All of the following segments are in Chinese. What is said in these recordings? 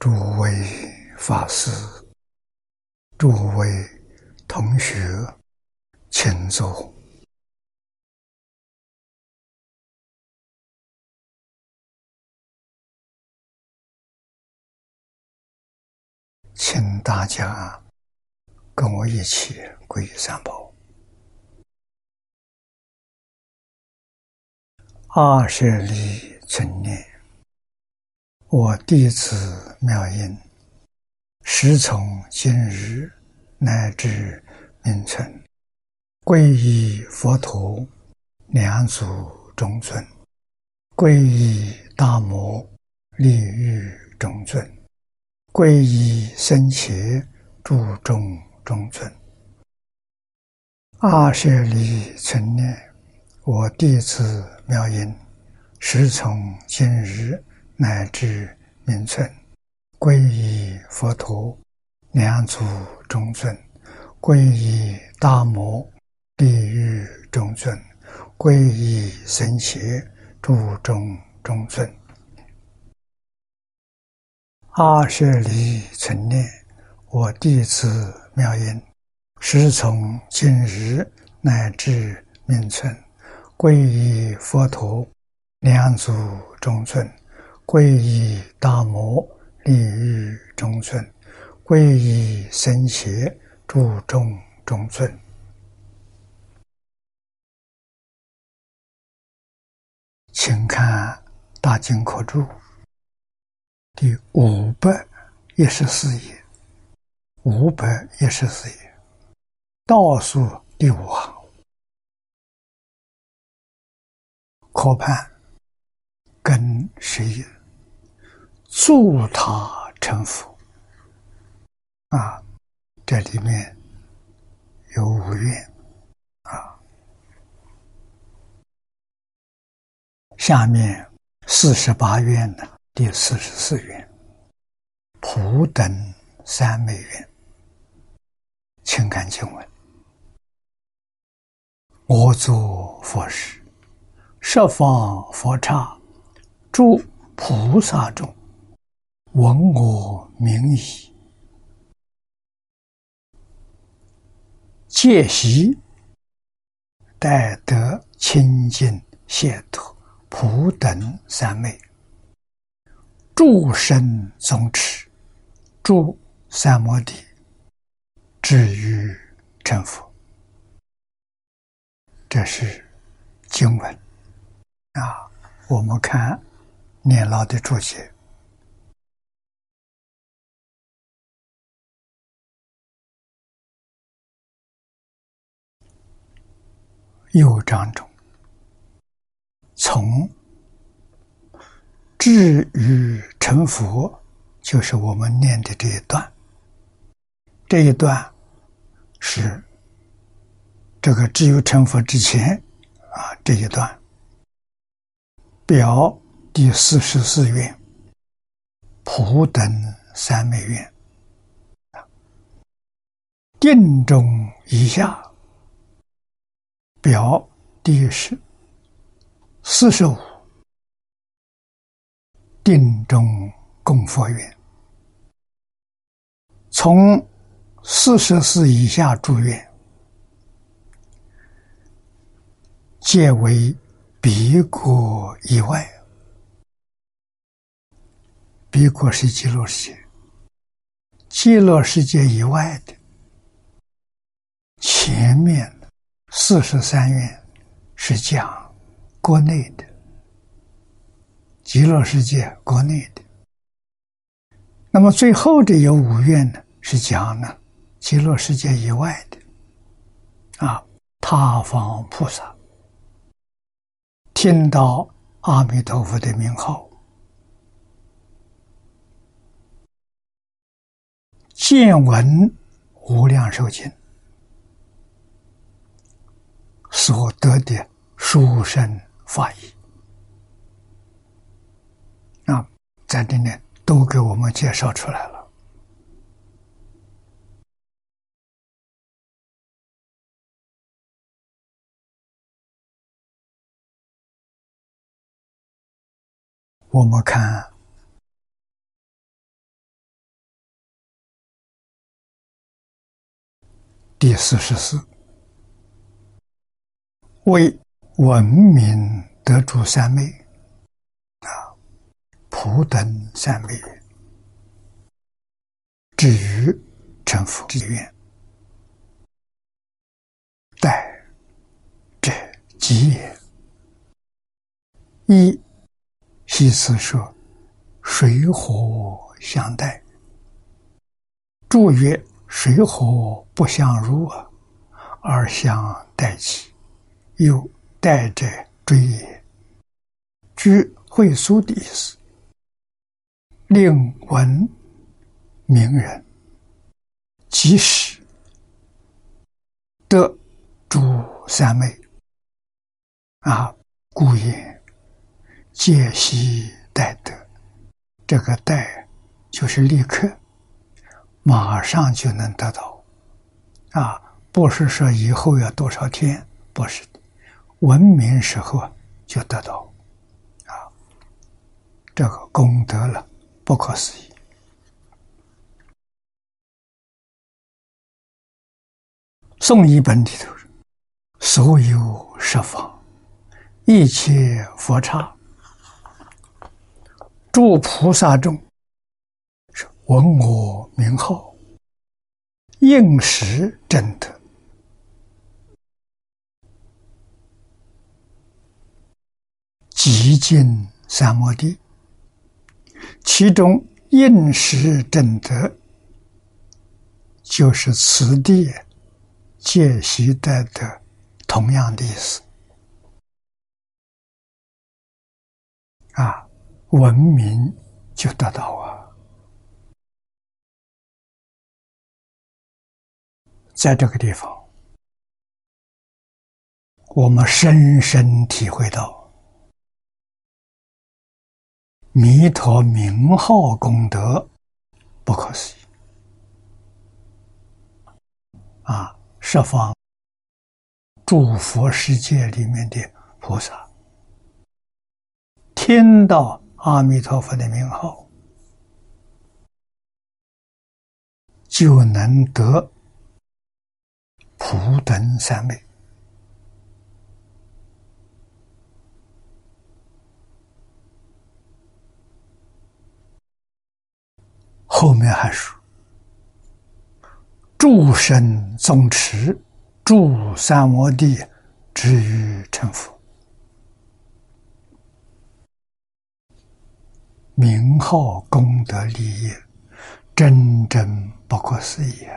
诸位法师、诸位同学，请坐。请大家跟我一起皈依三宝。二舍利成念，我弟子妙音，时从今日乃至明存，皈依佛陀，两祖中尊；皈依大摩，利欲中尊；皈依僧伽，注中中尊。二舍利存念。我弟子妙音，时从今日乃至名存，皈依佛陀，两祖中尊；皈依大摩，地狱中尊；皈依僧伽，诸中中尊。阿舍离存念，我弟子妙音，时从今日乃至名存。皈依佛陀，两祖中尊；皈依大摩，利欲中尊；皈依僧伽，诸众中尊。请看《大经科注》第五百一十四页，五百一十四页倒数第五行。可判跟谁助他成佛啊？这里面有五愿啊。下面四十八愿呢，第四十四愿普等三昧愿，请看经文：我作佛事。十方佛刹，诸菩萨众，闻我名已，戒习，待得清净解脱，普等三昧，诸身宗持，诸三摩地，至于成佛。这是经文。啊，我们看年老的注解，右章中，从至于成佛，就是我们念的这一段。这一段是这个只有成佛之前啊，这一段。表第四十四愿，普等三昧愿，定中以下，表第十四十五，定中供佛愿，从四十四以下住院，皆为。彼国以外，彼国是极乐世界，极乐世界以外的前面四十三愿是讲国内的极乐世界国内的，那么最后的有五愿呢，是讲呢极乐世界以外的啊，他方菩萨。听到阿弥陀佛的名号，见闻无量寿经所得的书生法义，那，在里面都给我们介绍出来了。我们看第四十四。为文明得主三昧啊，普等三昧，至于成佛之愿，待者吉也。一西辞说：“水火相待。”注曰：“水火不相入啊，而相待起，又待者追也。”据会书的意思，令闻名人即使得诸三昧啊，故也。戒息待得，这个待就是立刻，马上就能得到，啊，不是说以后要多少天，不是，文明时候就得到，啊，这个功德了，不可思议。宋译本里头，所有十方一切佛刹。诸菩萨众，是闻我名号，应时正德，极尽三摩地。其中应时正德，就是此地戒习得的同样的意思啊。文明就得到啊，在这个地方，我们深深体会到弥陀名号功德不可思议啊！十方诸佛世界里面的菩萨听到。阿弥陀佛的名号，就能得普等三昧。后面还说：诸神宗持，诸三摩地，至于成佛。名号功德利益，真真不可思议啊！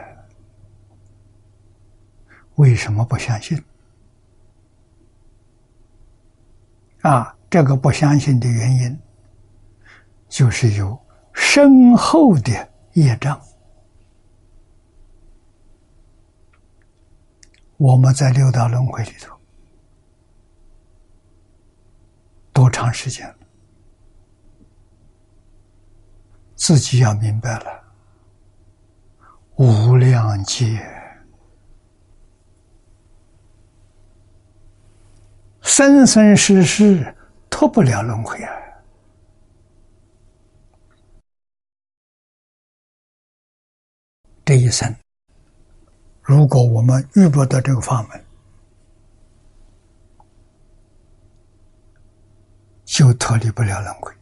为什么不相信？啊，这个不相信的原因，就是有深厚的业障。我们在六道轮回里头多长时间了？自己要明白了，无量劫生生世世脱不了轮回啊！这一生，如果我们遇不到这个法门，就脱离不了轮回。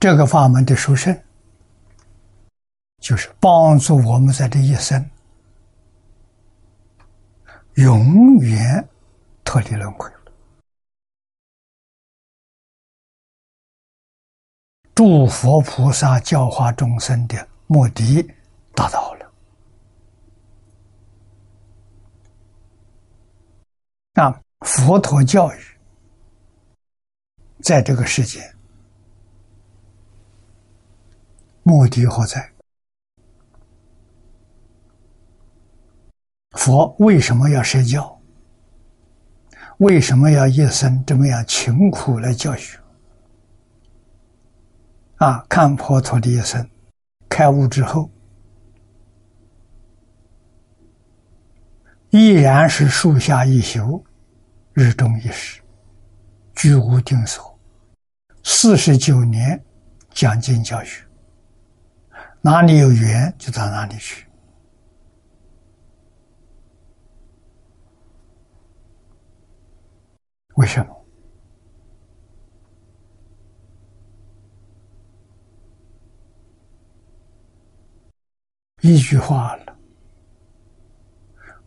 这个法门的殊胜，就是帮助我们在这一生永远脱离轮回诸佛菩萨教化众生的目的达到了。那佛陀教育在这个世界。目的何在？佛为什么要设教？为什么要一生这么样勤苦来教学？啊，看佛陀的一生，开悟之后，依然是树下一宿，日中一时，居无定所，四十九年讲经教学。哪里有缘就到哪里去。为什么？一句话了，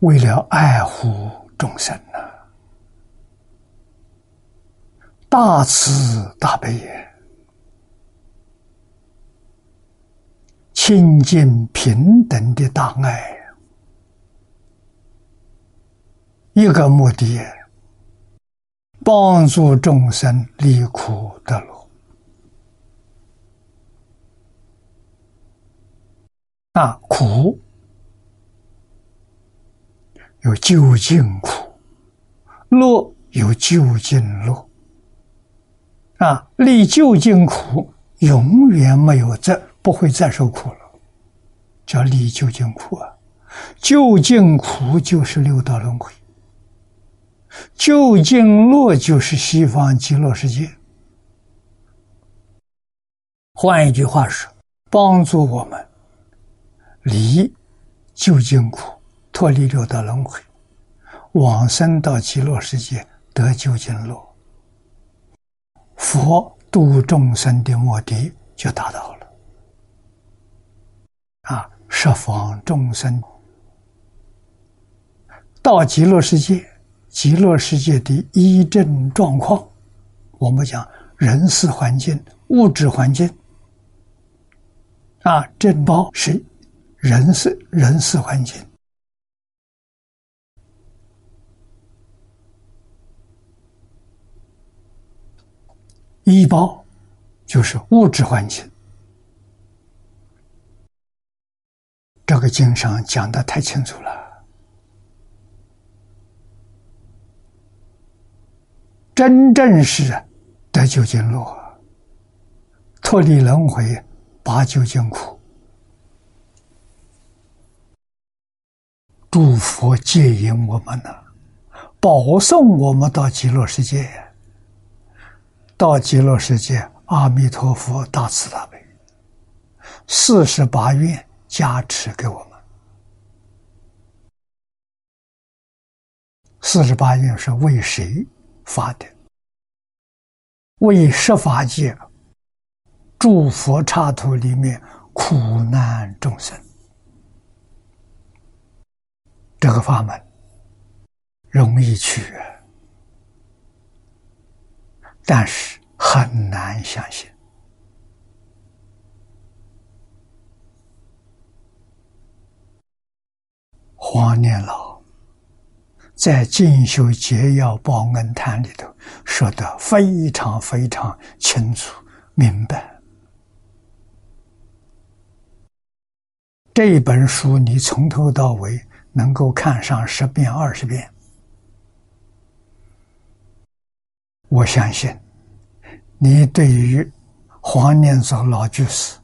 为了爱护众生呐，大慈大悲也，亲近平等的大爱，一个目的，帮助众生离苦得乐。啊，苦有究竟苦，乐有究竟乐。啊，离究竟苦，永远没有再不会再受苦了，叫离究竟苦啊。究竟苦就是六道轮回，究竟乐就是西方极乐世界。换一句话说，帮助我们。离究竟苦，脱离六道轮回，往生到极乐世界得究竟乐，佛度众生的目的就达到了。啊，十方众生到极乐世界，极乐世界的一正状况，我们讲人事环境、物质环境，啊，正报是。人事人事环境，医包就是物质环境。这个经上讲的太清楚了，真正是得究竟乐，脱离轮回，拔究竟苦。诸佛接引我们呢，保送我们到极乐世界。到极乐世界，阿弥陀佛大慈大悲，四十八愿加持给我们。四十八愿是为谁发的？为十法界诸佛刹土里面苦难众生。这个法门容易去，但是很难相信。黄念老在《进修节要报恩谈》里头说的非常非常清楚明白。这本书，你从头到尾。能够看上十遍、二十遍，我相信你对于黄念祖老居士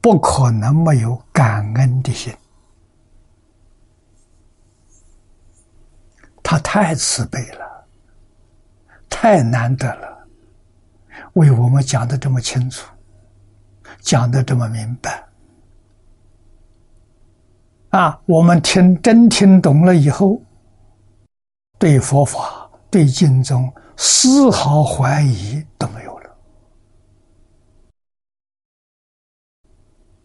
不可能没有感恩的心。他太慈悲了，太难得了，为我们讲的这么清楚，讲的这么明白。啊，我们听真听懂了以后，对佛法、对经宗丝毫怀疑都没有了。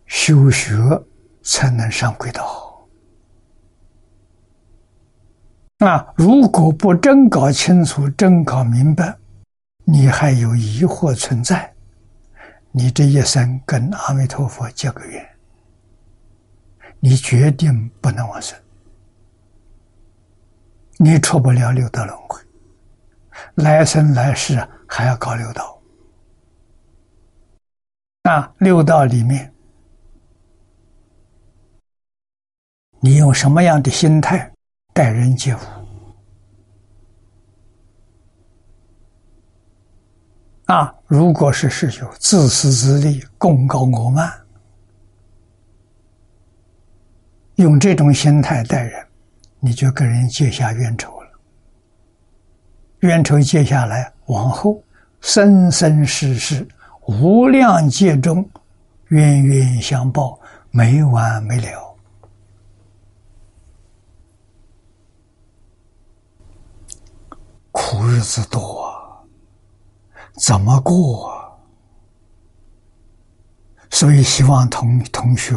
修学才能上轨道。啊，如果不真搞清楚、真搞明白，你还有疑惑存在，你这一生跟阿弥陀佛结个缘。你决定不能往生，你出不了六道轮回，来生来世还要搞六道。那六道里面，你用什么样的心态待人接物？啊，如果是是有自私自利、功高我慢。用这种心态待人，你就跟人结下冤仇了。冤仇结下来，往后生生世世无量劫中，冤冤相报，没完没了。苦日子多，怎么过？所以希望同同学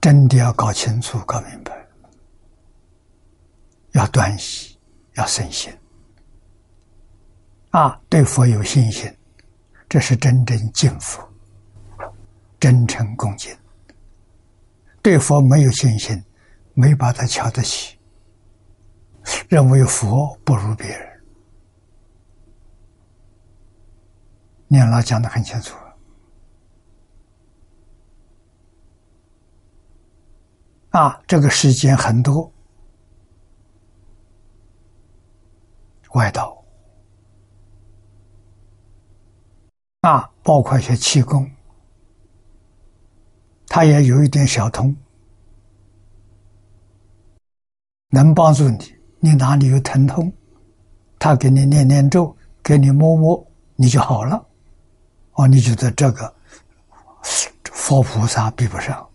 真的要搞清楚、搞明白，要断疑，要生心啊！对佛有信心，这是真正敬佛、真诚恭敬；对佛没有信心，没把他瞧得起。认为佛不如别人，念老讲的很清楚啊！这个世间很多外道啊，包括一些气功，他也有一点小通，能帮助你。你哪里有疼痛，他给你念念咒，给你摸摸，你就好了。哦，你觉得这个佛菩萨比不上？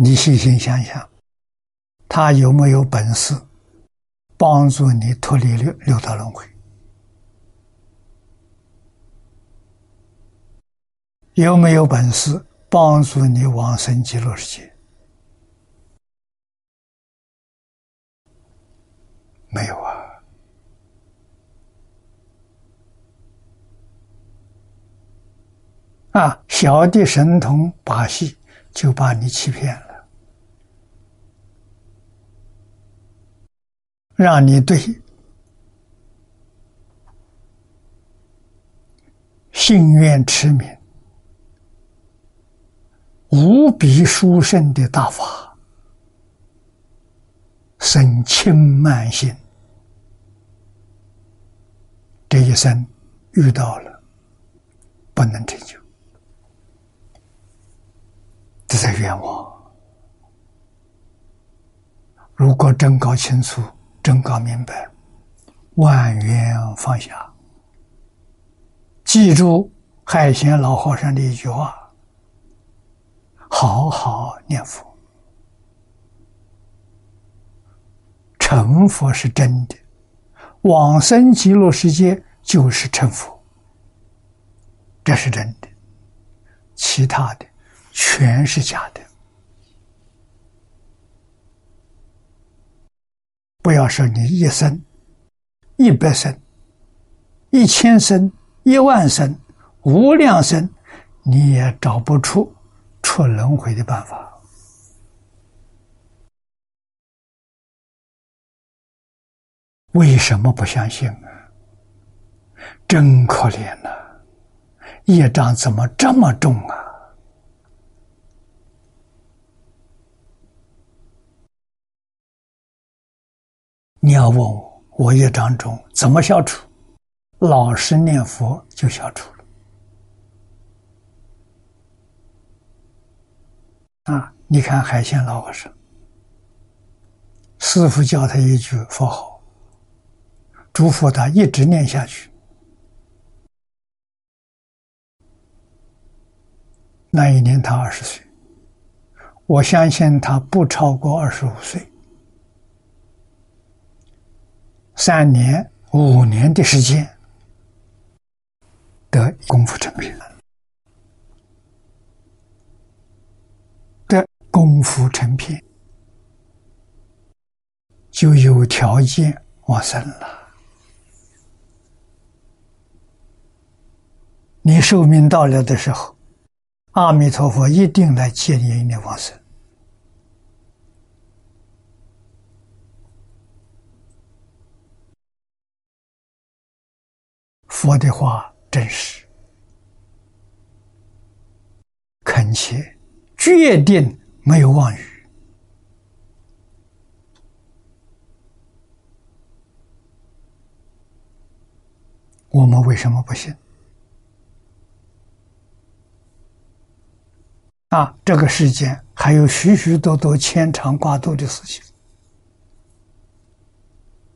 你细心想想，他有没有本事帮助你脱离六六道轮回？有没有本事？帮助你往生极乐世界，没有啊！啊，小的神通把戏就把你欺骗了，让你对心愿痴迷。无比殊胜的大法，生轻慢心，这一生遇到了，不能成就，这在冤枉。如果真搞清楚，真搞明白，万缘放下，记住海贤老和尚的一句话。好好念佛，成佛是真的，往生极乐世界就是成佛，这是真的，其他的全是假的。不要说你一生、一百生、一千生、一万生、无量生，你也找不出。出轮回的办法，为什么不相信啊？真可怜呐！业障怎么这么重啊？你要问我，我业障重怎么消除？老实念佛就消除了。啊！你看海鲜老和尚，师傅教他一句佛号，嘱咐他一直念下去。那一年他二十岁，我相信他不超过二十五岁，三年、五年的时间的功夫成片。功夫成片，就有条件往生了。你寿命到了的时候，阿弥陀佛一定来接引你往生。佛的话真实，恳切，决定。没有妄语，我们为什么不信？啊，这个世间还有许许多多牵肠挂肚的事情，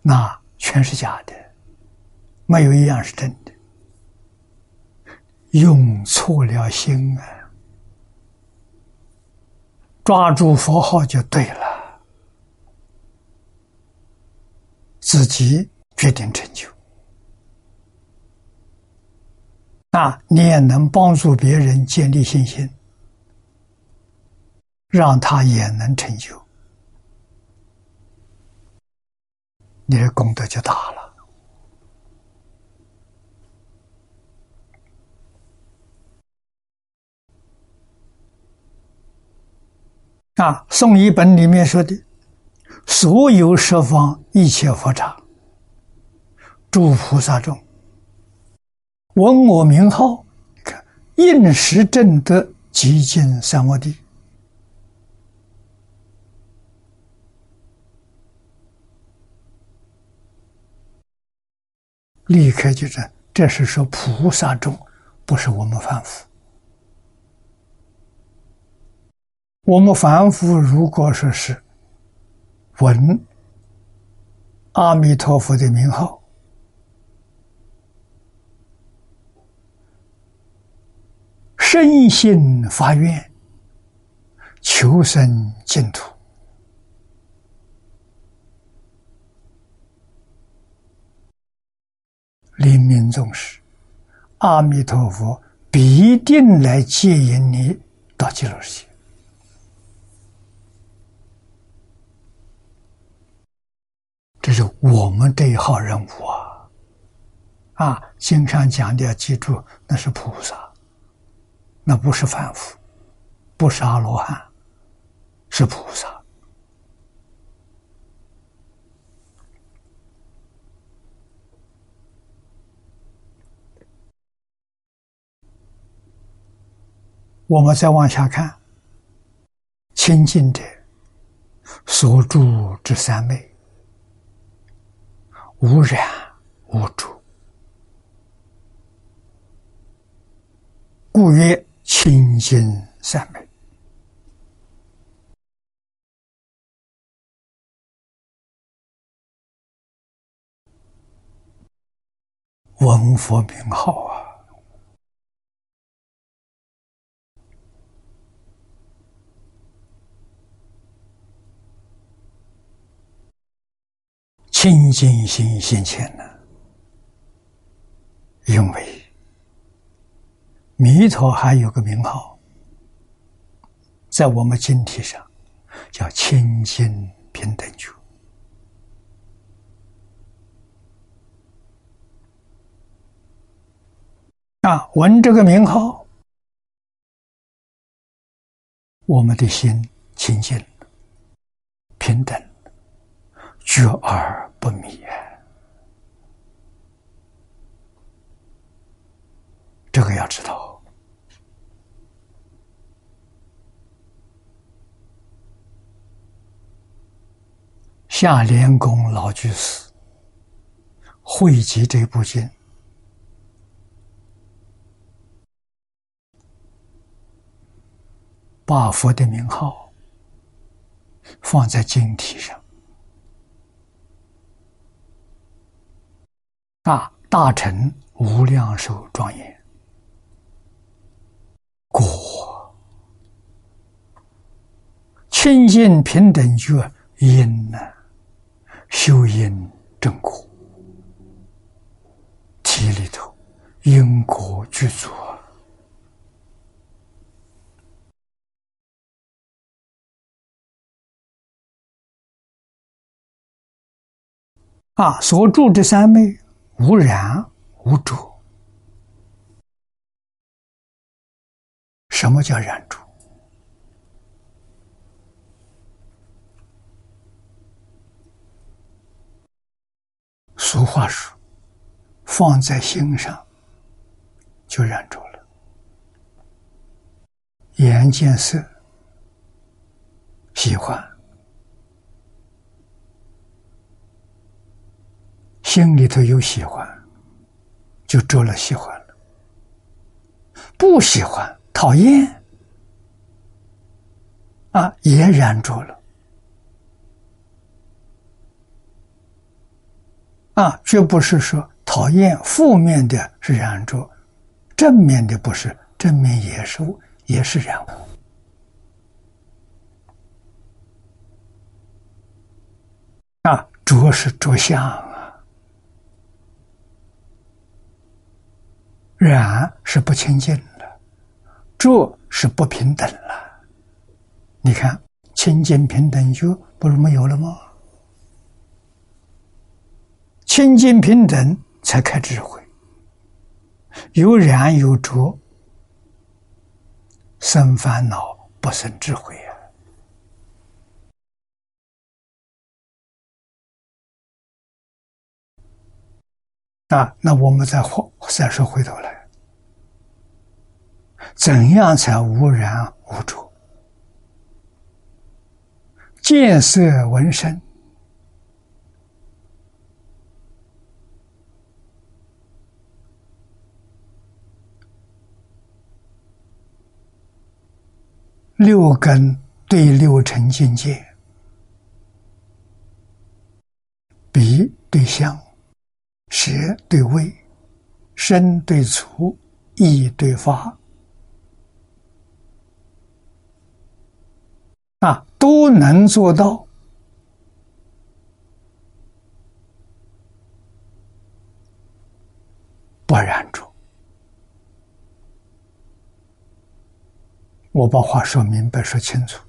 那全是假的，没有一样是真的。用错了心啊！抓住佛号就对了，自己决定成就。那你也能帮助别人建立信心，让他也能成就，你的功德就大了。啊，《宋译本》里面说的，所有十方一切佛刹，诸菩萨众。闻我名号，看应时正得极尽三摩地，立刻就这，这是说菩萨众，不是我们凡夫。我们凡夫如果说是闻阿弥陀佛的名号。身心发愿，求生净土，临命终时，阿弥陀佛必定来接引你到极乐世界。这是我们这一号人物啊！啊，经常讲的要记住，那是菩萨。那不是凡夫，不是阿罗汉，是菩萨。我们再往下看，清净者所住之三昧，无染无著，故曰。清净三昧，闻佛名号啊！清净心现前呢，因为。弥陀还有个名号，在我们经体上叫清净平等觉。啊，闻这个名号，我们的心清净、平等、觉而不迷。这个要知道。夏莲公老居士汇集这部经，把佛的名号放在经体上，啊大臣无量寿庄严，果清净平等觉因呢？修因正果，题里头因果具足啊！所住的三昧无染无着，什么叫染着？俗话说：“放在心上，就染着了。眼见色，喜欢；心里头有喜欢，就着了喜欢了。不喜欢、讨厌，啊，也染着了。”啊，绝不是说讨厌负面的是染着，正面的不是，正面也是也是染啊，着是着相啊，染是不清净了，着是不平等了。你看，清净平等就不是没有了吗？清净平等才开智慧，有染有浊，生烦恼不生智慧啊！啊，那我们再回再说回头来，怎样才无染无著？见色闻声。六根对六尘境界，鼻对香，舌对味，身对足，意对法，啊，都能做到，不染着。我把话说明白、说清楚。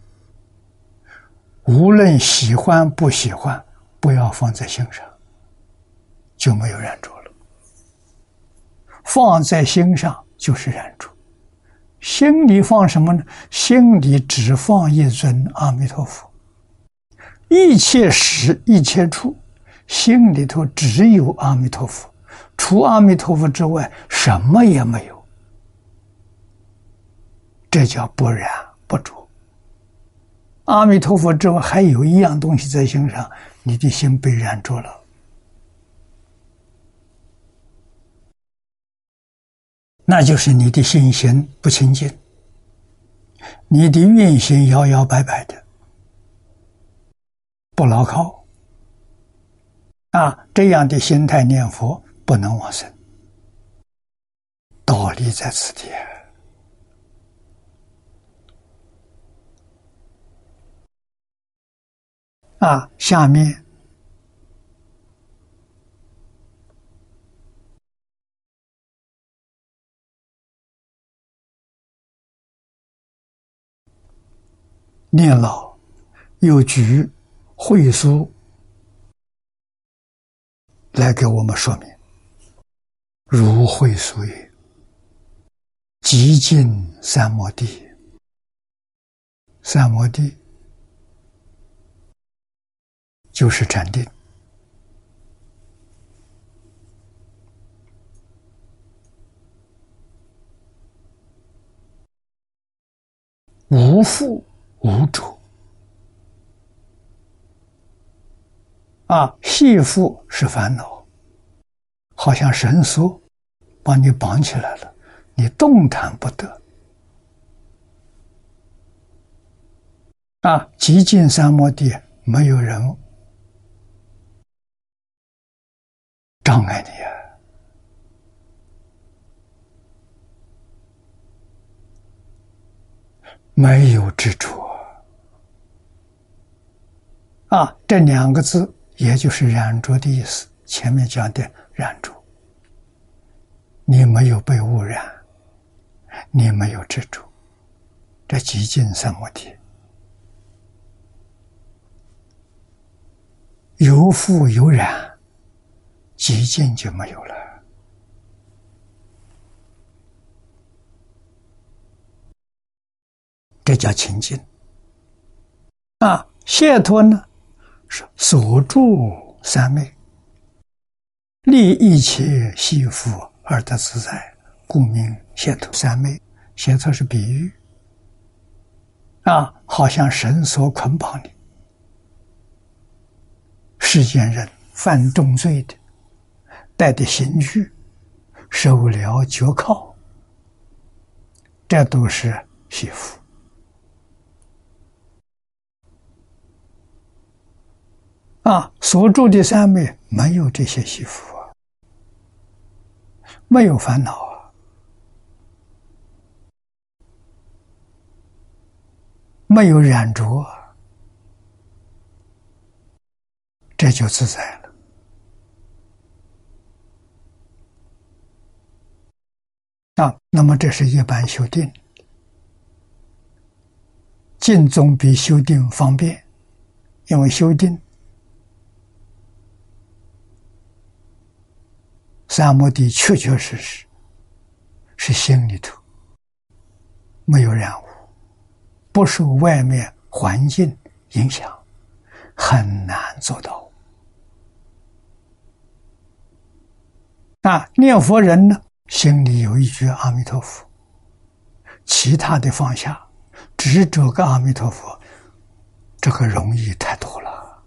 无论喜欢不喜欢，不要放在心上，就没有染着了。放在心上就是染着。心里放什么呢？心里只放一尊阿弥陀佛。一切时、一切处，心里头只有阿弥陀佛，除阿弥陀佛之外，什么也没有。这叫不染不着。阿弥陀佛之外，还有一样东西在心上，你的心被染着了，那就是你的心行不清净，你的愿心摇摇摆摆的，不牢靠。啊，这样的心态念佛不能往生，道理在此地。啊，下面念老又举会书来给我们说明：如会书也，极尽三摩地，三摩地。就是禅定，无负无主啊，系缚是烦恼，好像绳索把你绑起来了，你动弹不得啊！极尽三摩地，没有人。障碍你啊！没有执着啊！这两个字，也就是染着的意思。前面讲的染着，你没有被污染，你没有执着，这极尽三摩地，有富有染。极尽就没有了，这叫清净。啊，解脱呢，是锁住三昧，利一切系缚而得自在，故名解脱。三昧，解脱是比喻，啊，好像绳索捆绑你，世间人犯重罪的。带的刑具、手镣脚铐，这都是媳妇。啊，所住的三昧没有这些习福啊，没有烦恼啊，没有染着，这就自在了。啊，那么这是一般修定，静总比修定方便，因为修定。三摩地确确实实是心里头没有染污，不受外面环境影响，很难做到。那，念佛人呢，心里有一句阿弥陀佛，其他的放下，执着个阿弥陀佛，这个容易太多了。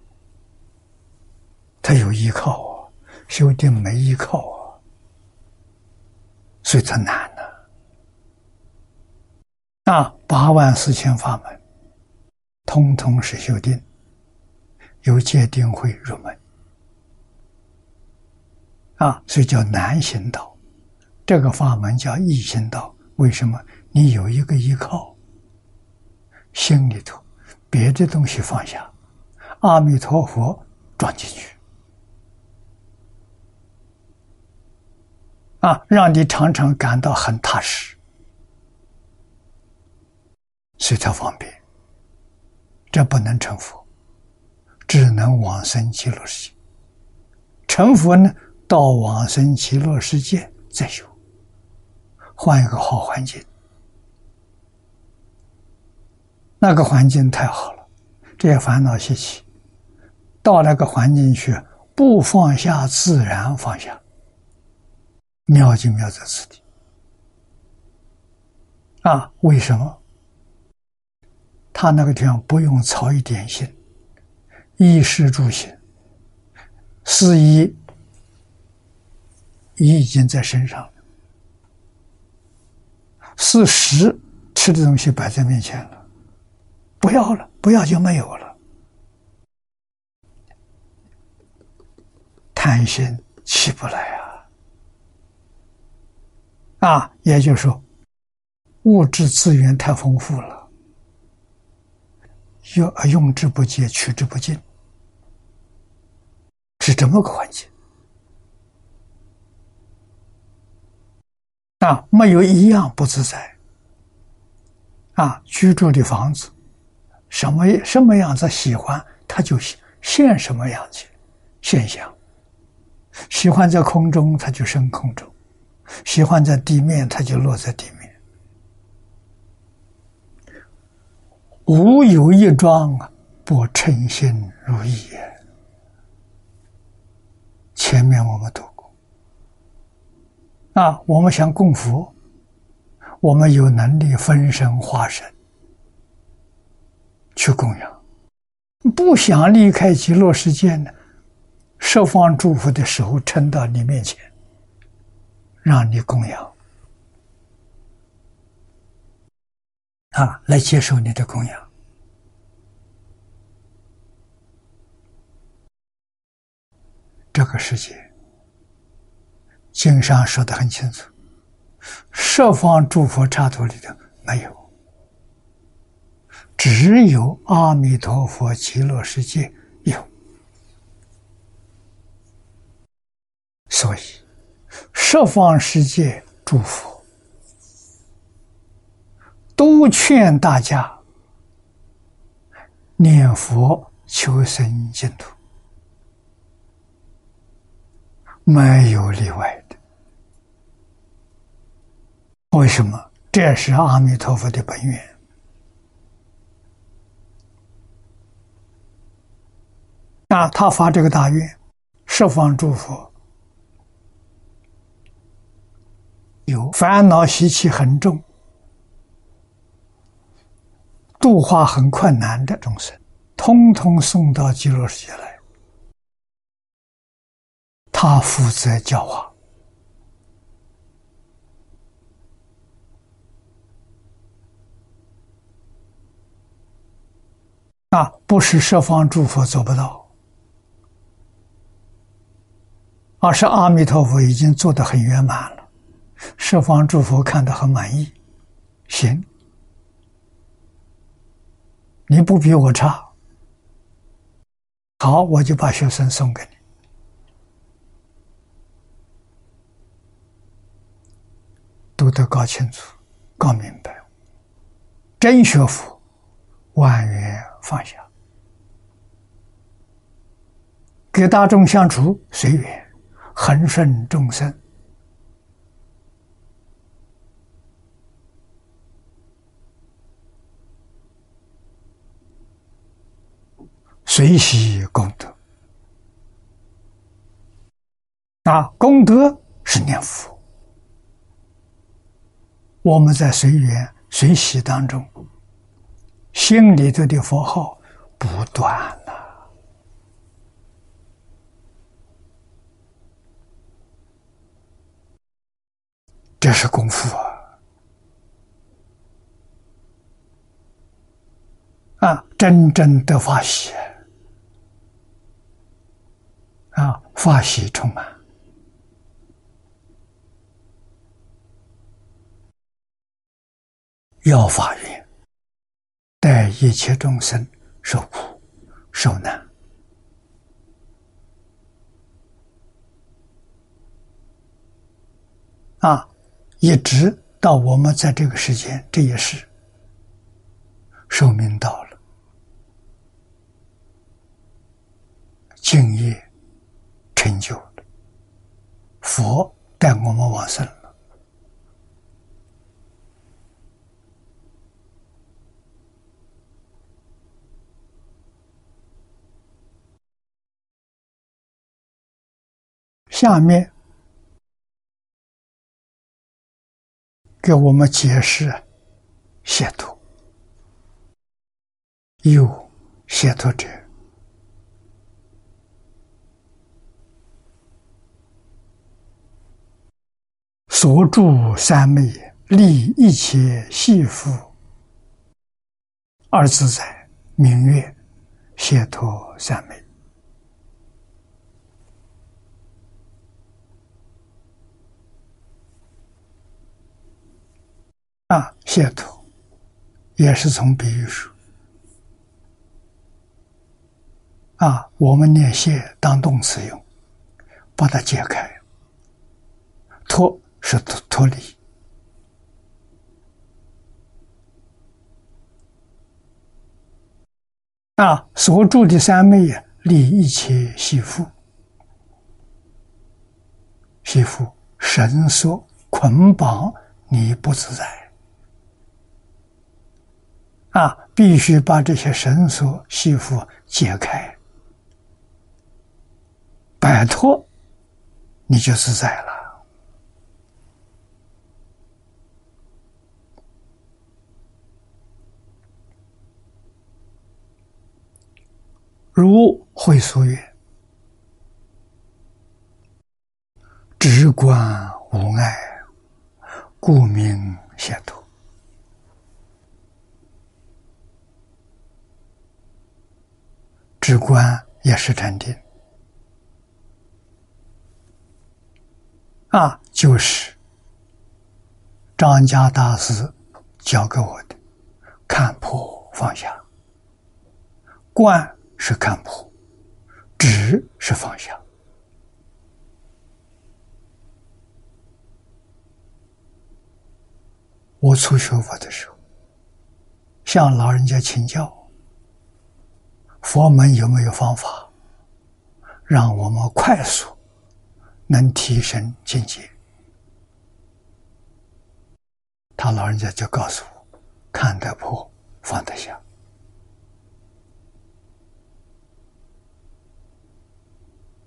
他有依靠啊，修定没依靠。所以它难呢。啊，八万四千法门，通通是修定，由戒定慧入门。啊，所以叫难行道。这个法门叫易行道，为什么？你有一个依靠，心里头别的东西放下，阿弥陀佛装进去。啊，让你常常感到很踏实，所以才方便。这不能成佛，只能往生极乐世界。成佛呢，到往生极乐世界再修，换一个好环境。那个环境太好了，这些烦恼习气，到那个环境去，不放下，自然放下。妙就妙在此地啊！为什么？他那个地方不用操一点心，衣食住行，四衣已经在身上了，四食吃的东西摆在面前了，不要了，不要就没有了，贪心起不来啊！也就是说，物质资源太丰富了，用用之不竭，取之不尽，是这么个环境。啊，没有一样不自在。啊，居住的房子，什么什么样子喜欢，他就现什么样子现象。喜欢在空中，他就升空中。喜欢在地面，它就落在地面。无有一桩，不称心如意。前面我们读过啊，我们想供佛，我们有能力分身化身去供养；不想离开极乐世界呢，十方诸佛的时候撑到你面前。让你供养啊，来接受你的供养。这个世界，经上说的很清楚，十方诸佛刹土里头没有，只有阿弥陀佛极乐世界有，所以。十方世界诸佛都劝大家念佛求生净土，没有例外的。为什么？这是阿弥陀佛的本愿啊！他发这个大愿，十方诸佛。有烦恼习气很重、度化很困难的众生，通通送到极乐世界来，他负责教化。啊，不是十方诸佛做不到，而是阿弥陀佛已经做得很圆满了，十方诸佛看得很满意，行，你不比我差，好，我就把学生送给你，都得搞清楚，搞明白，真学佛，万缘放下，给大众相处随缘。恒顺众生，随喜功德。啊，功德是念佛。我们在随缘随喜当中，心里头的佛号不断了。这是功夫啊！啊，真正的法喜啊，法喜充满，要法缘，待一切众生受苦受难啊！一直到我们在这个时间这一世寿命到了，敬业成就了，佛带我们往生了。下面。给我们解释解脱，有解脱者，所住三昧，利一切系缚而自在，明月解脱三昧。啊，解脱也是从比喻说。啊，我们念解当动词用，把它解开。脱是脱脱离。啊，所住的三昧呀，离一切系缚，系缚绳索捆绑你不自在。啊！必须把这些绳索系缚解开，摆脱，你就自在了。如会所曰：“直观无碍，故名解脱。”直观也是禅定。啊，就是张家大师教给我的：看破放下，观是看破，直是放下。我初学佛的时候，向老人家请教。佛门有没有方法，让我们快速能提升境界？他老人家就告诉我：看得破，放得下。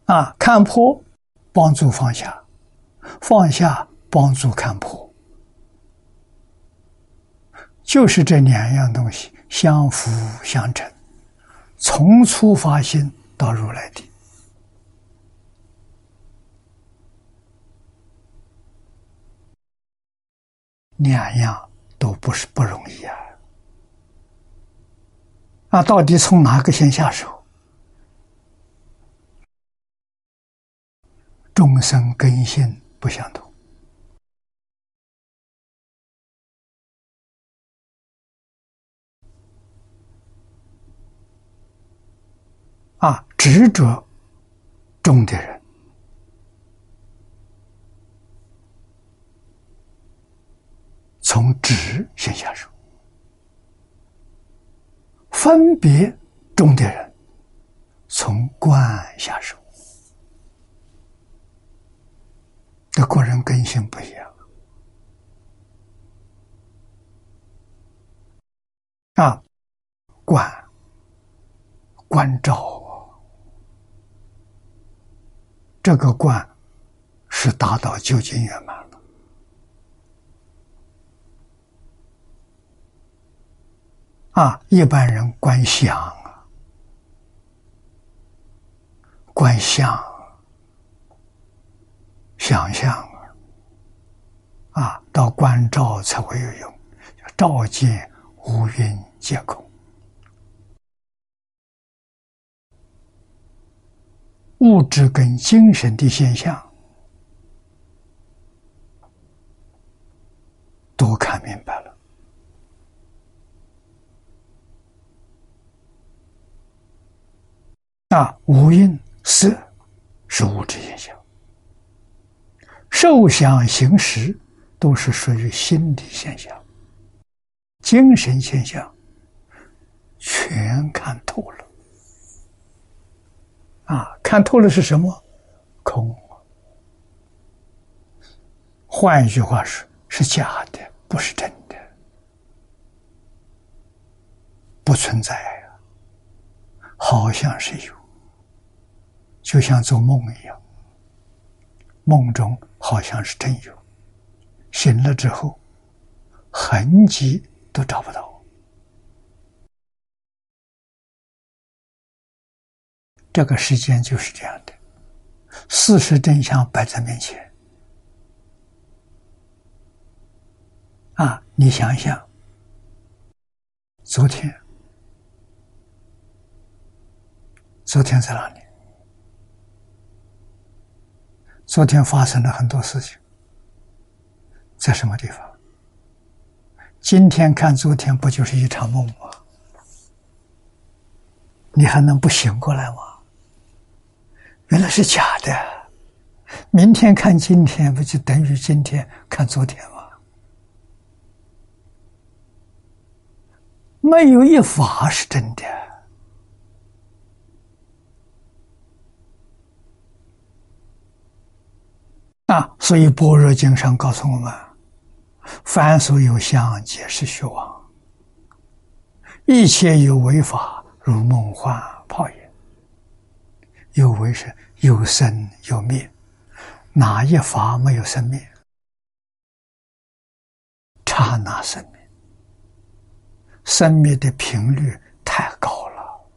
啊，看破帮助放下，放下帮助看破，就是这两样东西相辅相成。从初发心到如来的两样都不是不容易啊！啊，到底从哪个先下手？众生根性不相同。啊，执着中的人，从执先下手；分别中的人，从观下手。这个人根性不一样啊，观观照。这个观是达到究竟圆满了啊！一般人观想啊，观相，想象啊，到观照才会有用，照见无云皆空。物质跟精神的现象，都看明白了。那，五蕴色是物质现象，受想行识都是属于心理现象，精神现象全看透了。啊，看透了是什么？空。换一句话说，是假的，不是真的，不存在啊。好像是有，就像做梦一样，梦中好像是真有，醒了之后，痕迹都找不到。这个世间就是这样的，事实真相摆在面前。啊，你想想，昨天，昨天在哪里？昨天发生了很多事情，在什么地方？今天看昨天，不就是一场梦吗？你还能不醒过来吗？原来是假的，明天看今天，不就等于今天看昨天吗？没有一法是真的啊！所以《般若经》上告诉我们：“凡所有相，皆是虚妄；一切有为法，如梦幻泡影。”有为是有生有灭，哪一法没有生灭？刹那生灭，生灭的频率太高了，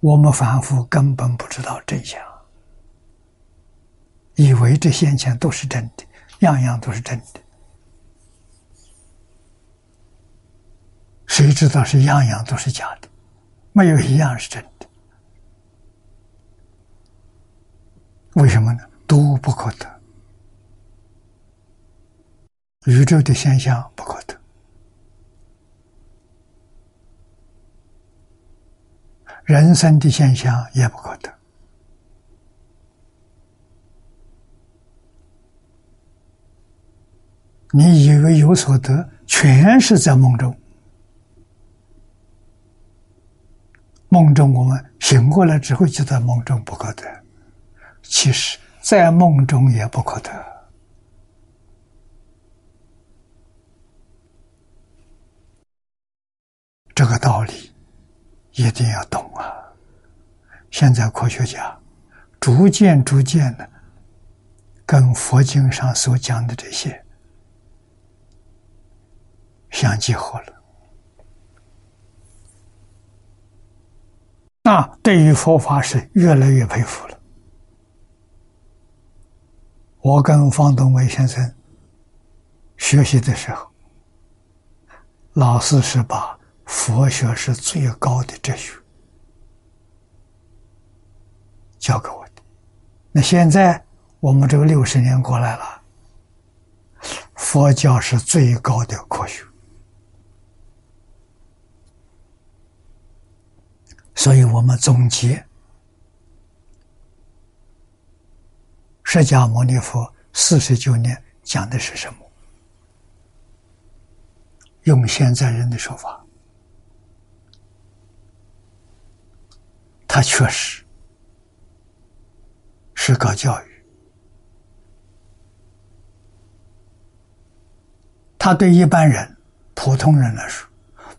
我们凡夫根本不知道真相，以为这现前都是真的，样样都是真的，谁知道是样样都是假的？没有一样是真的，为什么呢？都不可得，宇宙的现象不可得，人生的现象也不可得。你以为有所得，全是在梦中。梦中，我们醒过来之后，就在梦中不可得。其实，在梦中也不可得。这个道理一定要懂啊！现在科学家逐渐、逐渐的跟佛经上所讲的这些相结合了。那对于佛法是越来越佩服了。我跟方东伟先生学习的时候，老师是把佛学是最高的哲学教给我的，那现在我们这个六十年过来了，佛教是最高的科学，所以我们总结释迦牟尼佛四十九年讲的是什么？用现在人的说法，他确实。是搞教育，他对一般人、普通人来说，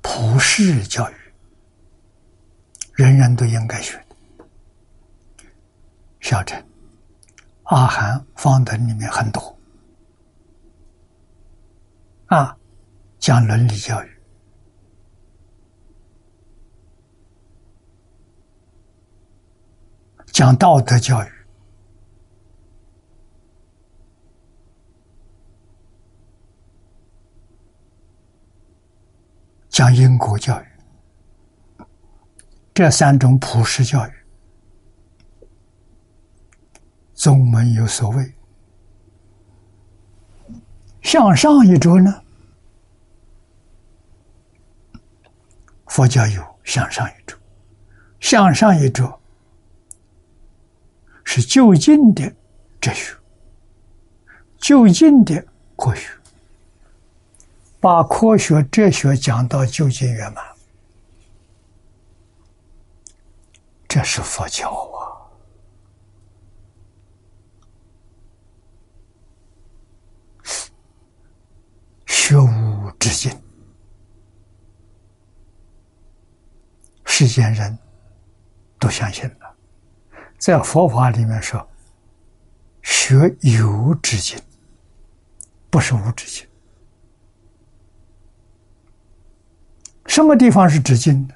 普世教育，人人都应该学的。小乘、阿含、方等里面很多，啊，讲伦理教育，讲道德教育。讲因果教育，这三种普世教育，宗门有所谓。向上一周呢，佛教有向上一周，向上一周是就近的哲学，就近的科学。把科学、哲学讲到究竟圆满，这是佛教啊！学无止境，世间人都相信了。在佛法里面说，学有止境，不是无止境。什么地方是止境呢？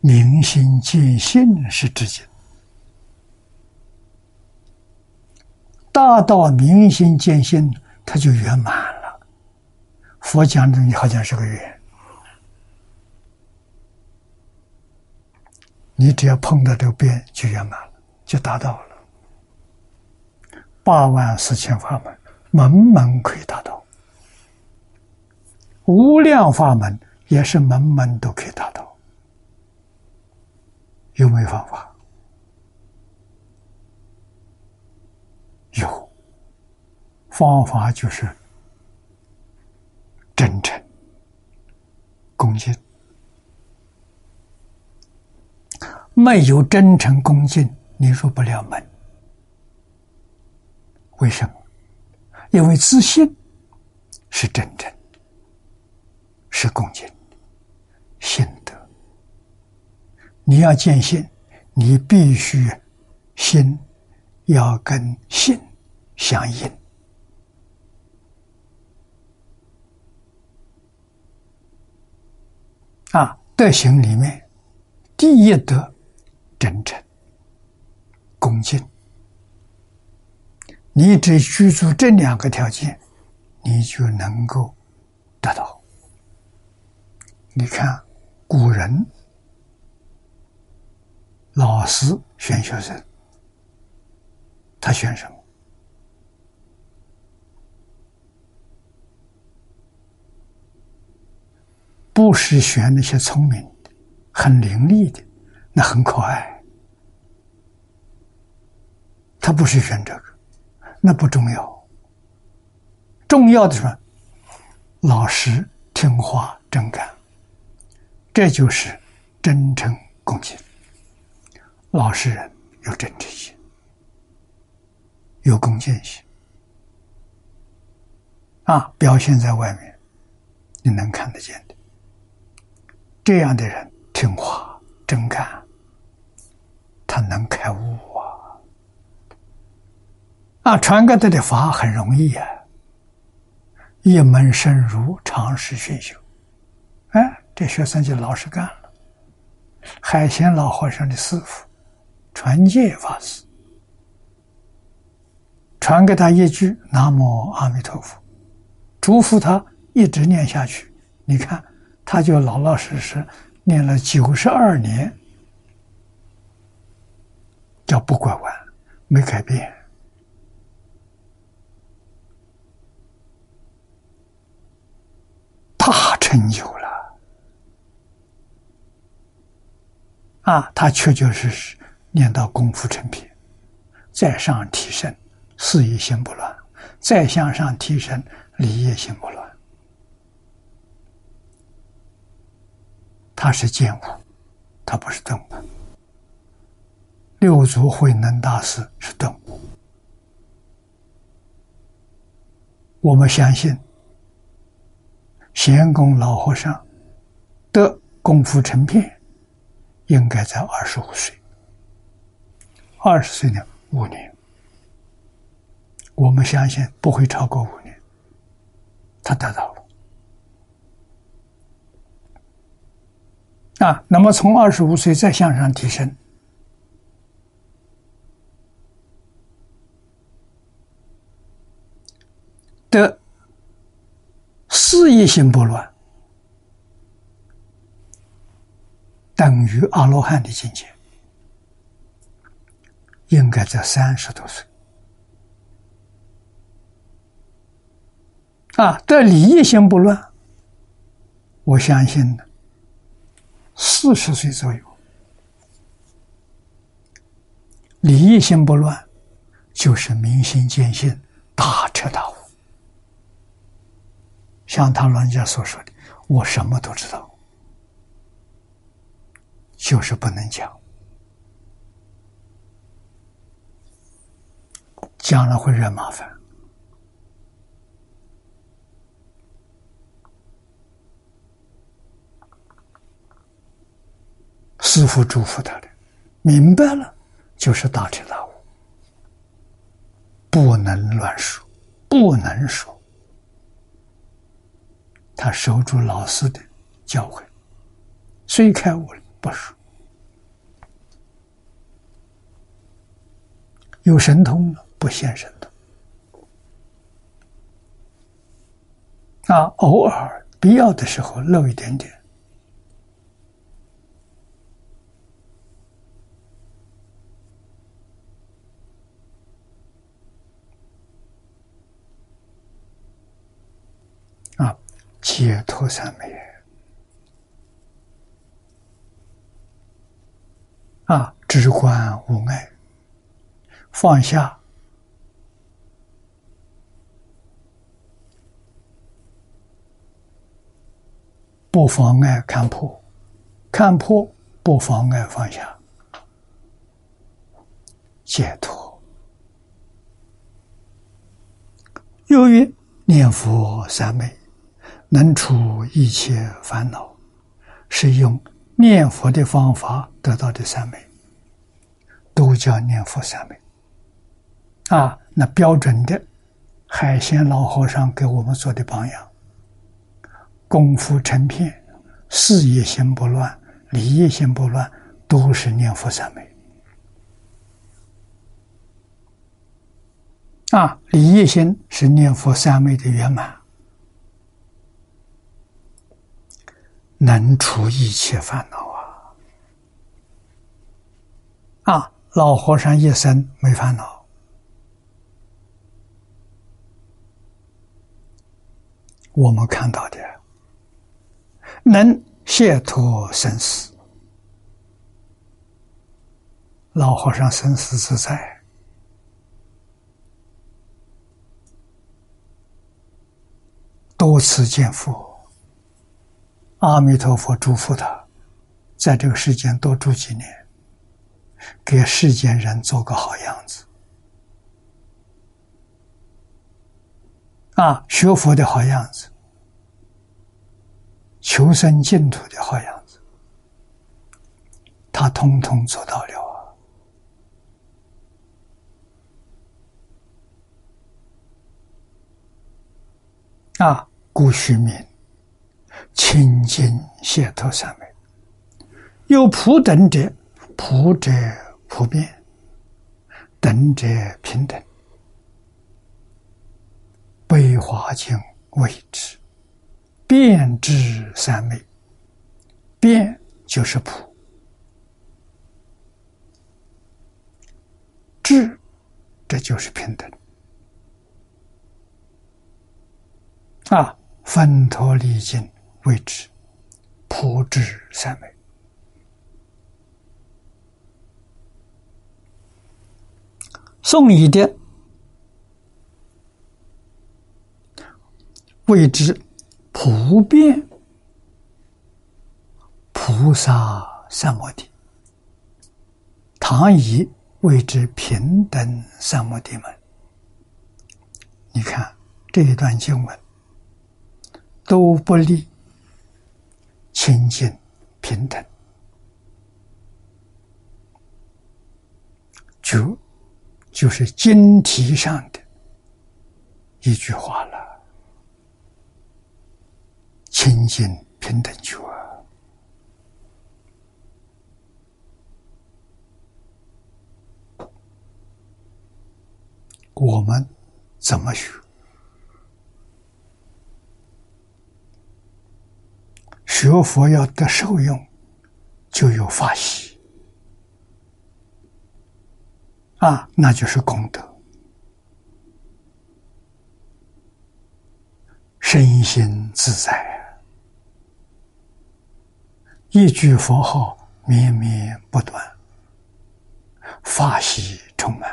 明心见性是止境。大道明心见性，它就圆满了。佛讲的你好像是个圆，你只要碰到这个边，就圆满了，就达到了。八万四千法门，门门可以达到，无量法门。也是门门都可以达到，有没有方法？有，方法就是真诚、恭敬。没有真诚恭敬，你入不了门。为什么？因为自信是真诚，是恭敬。心得，你要见性，你必须心要跟性相应啊。德行里面，第一德真诚、恭敬，你只居住这两个条件，你就能够得到。你看。古人老师选学生，他选什么？不是选那些聪明的、很伶俐的，那很可爱。他不是选这个，那不重要。重要的是老实、听话、真干。这就是真诚恭敬，老实人有真诚心，有恭敬心，啊，表现在外面，你能看得见的。这样的人听话、真干，他能开悟啊！啊，传给他的法很容易啊，一门深入，长时熏修，哎。这学生就老实干了。海贤老和尚的师傅传戒法师传给他一句“南无阿弥陀佛”，嘱咐他一直念下去。你看，他就老老实实念了九十二年，叫不拐弯，没改变，大成就了啊！他确确实实念到功夫成品，再上提升，事业心不乱；再向上提升，理业心不乱。他是见物，他不是顿悟。六祖慧能大师是动物。我们相信，贤公老和尚的功夫成片，应该在二十五岁。二十岁呢，五年。我们相信不会超过五年，他得到了。啊，那么从二十五岁再向上提升，的事业心不乱，等于阿罗汉的境界，应该在三十多岁。啊，这理业心不乱，我相信呢。四十岁左右，理业心不乱，就是明心见性，大彻大悟。像他老人家所说的：“我什么都知道，就是不能讲，讲了会惹麻烦。”师父嘱咐他的，明白了就是大彻大悟，不能乱说，不能说。他守住老师的教诲，虽开悟了不说。有神通了不现身的，啊，偶尔必要的时候露一点点。解脱三昧。啊，直观无碍，放下不妨碍看破，看破不妨碍放下，解脱。由于念佛三昧。能除一切烦恼，是用念佛的方法得到的三昧，都叫念佛三昧。啊，那标准的海鲜老和尚给我们做的榜样，功夫成片，事业心不乱，理业心不乱，都是念佛三昧。啊，理业心是念佛三昧的圆满。能除一切烦恼啊！啊，老和尚一生没烦恼，我们看到的能解脱生死，老和尚生死自在，多次见佛。阿弥陀佛祝福他，在这个世间多住几年，给世间人做个好样子。啊，学佛的好样子，求生净土的好样子，他通通做到了啊！啊，顾虚名。清净解脱三昧，有普等者，普者普遍；等者平等。悲华经谓之遍知三昧，遍就是普，智这就是平等。啊，分陀离境为之普智三昧。宋义的谓之普遍菩萨三摩地，唐以谓之平等三摩地门。你看这一段经文都不离清净平等，就。就是经题上的一句话了，清净平等觉，我们怎么学？学佛要得受用，就有法喜。啊，那就是功德，身心自在，一句佛号绵绵不断，法喜充满。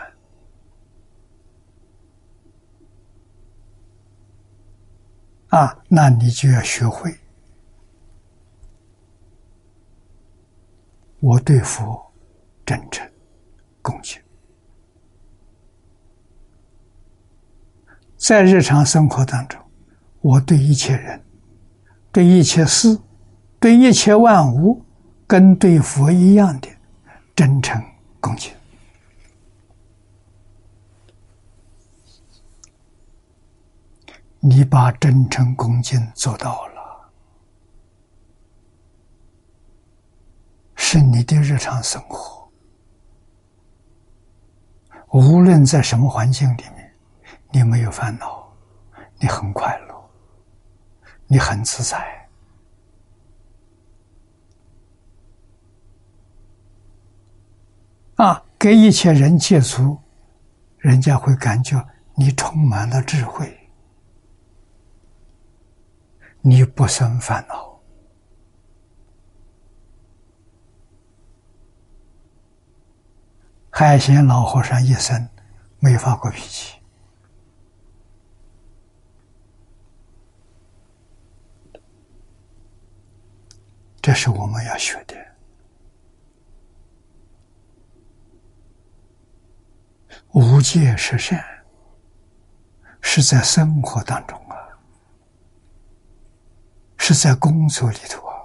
啊，那你就要学会，我对佛真诚恭敬。在日常生活当中，我对一切人、对一切事、对一切万物，跟对佛一样的真诚恭敬。你把真诚恭敬做到了，是你的日常生活，无论在什么环境里面。你没有烦恼，你很快乐，你很自在啊！给一切人接触，人家会感觉你充满了智慧，你不生烦恼。海贤老和尚一生没发过脾气。这是我们要学的，无戒是善，是在生活当中啊，是在工作里头啊，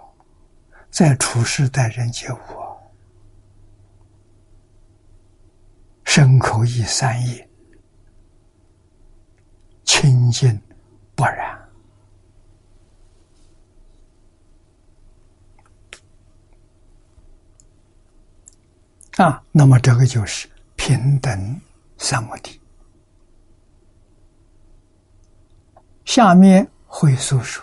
在处事待人接物啊，身口意三业清净不染。啊，那么这个就是平等三摩地。下面会诉说：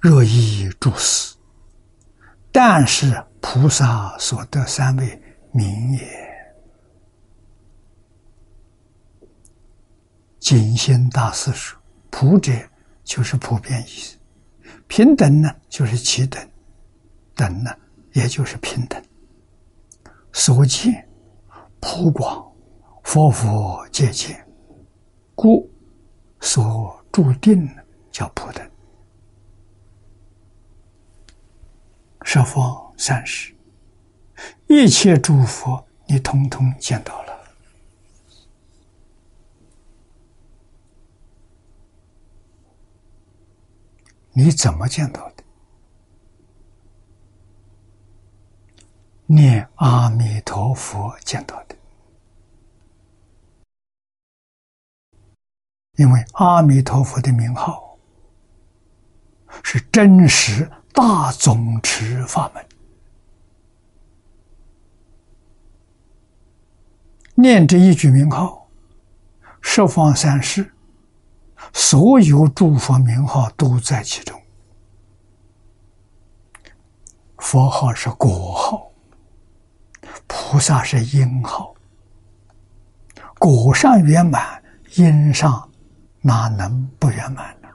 若依诸死，但是菩萨所得三位名也。景心大师说：“普者就是普遍意思。”平等呢，就是齐等；等呢，也就是平等。所见普广，佛佛皆见，故所注定叫普等。十方三世，一切诸佛，你通通见到了。你怎么见到的？念阿弥陀佛见到的，因为阿弥陀佛的名号是真实大总持法门，念这一句名号，十方三世。所有诸佛名号都在其中，佛号是果号，菩萨是因好。果上圆满，因上哪能不圆满呢？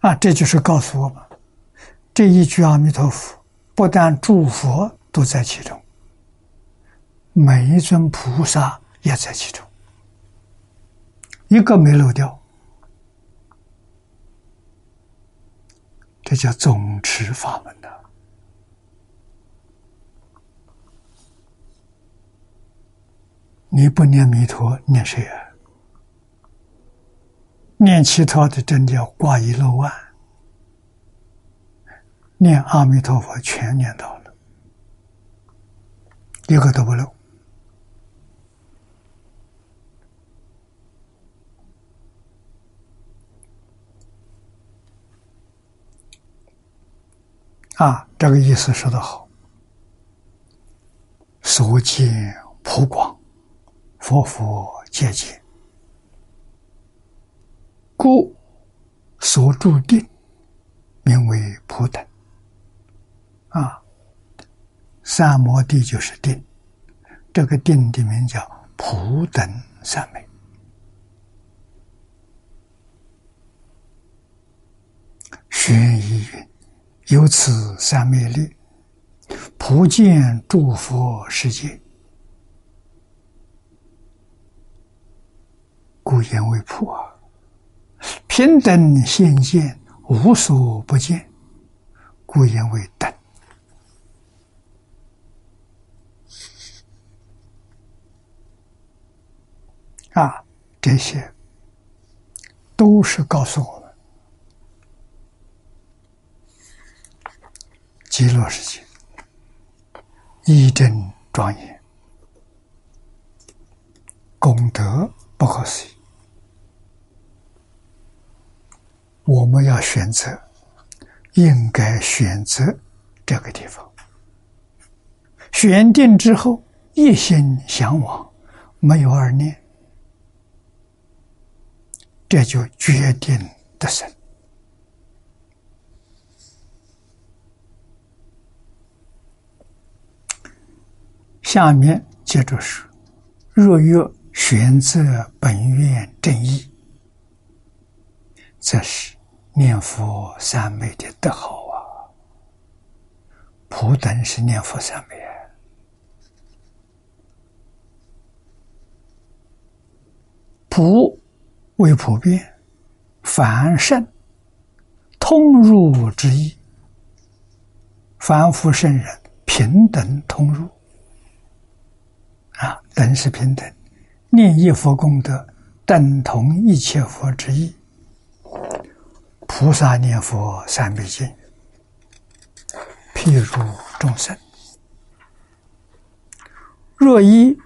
啊，这就是告诉我们，这一句阿弥陀佛，不但诸佛都在其中，每一尊菩萨也在其中，一个没漏掉。这叫总持法门的。你不念弥陀，念谁啊？念其他的，真叫挂一漏万；念阿弥陀佛，全念到了，一个都不漏。啊，这个意思说得好，所见普广。佛佛皆见，故所住定名为普等。啊，三摩地就是定，这个定的名叫普等三昧。玄疑云：由此三昧力，普见诸佛世界。故言为普啊，平等现见，无所不见，故言为等。啊，这些都是告诉我们，极乐世界一真庄严，功德不可思议。我们要选择，应该选择这个地方。选定之后，一心向往，没有二念，这就决定得胜。下面接着说：若欲选择本愿正义，这是。念佛三昧的德好啊！普等是念佛三昧，普为普遍，凡圣通入之意，凡夫圣人平等通入啊，等是平等，念一佛功德等同一切佛之意。菩萨念佛三昧经，譬如众生，若依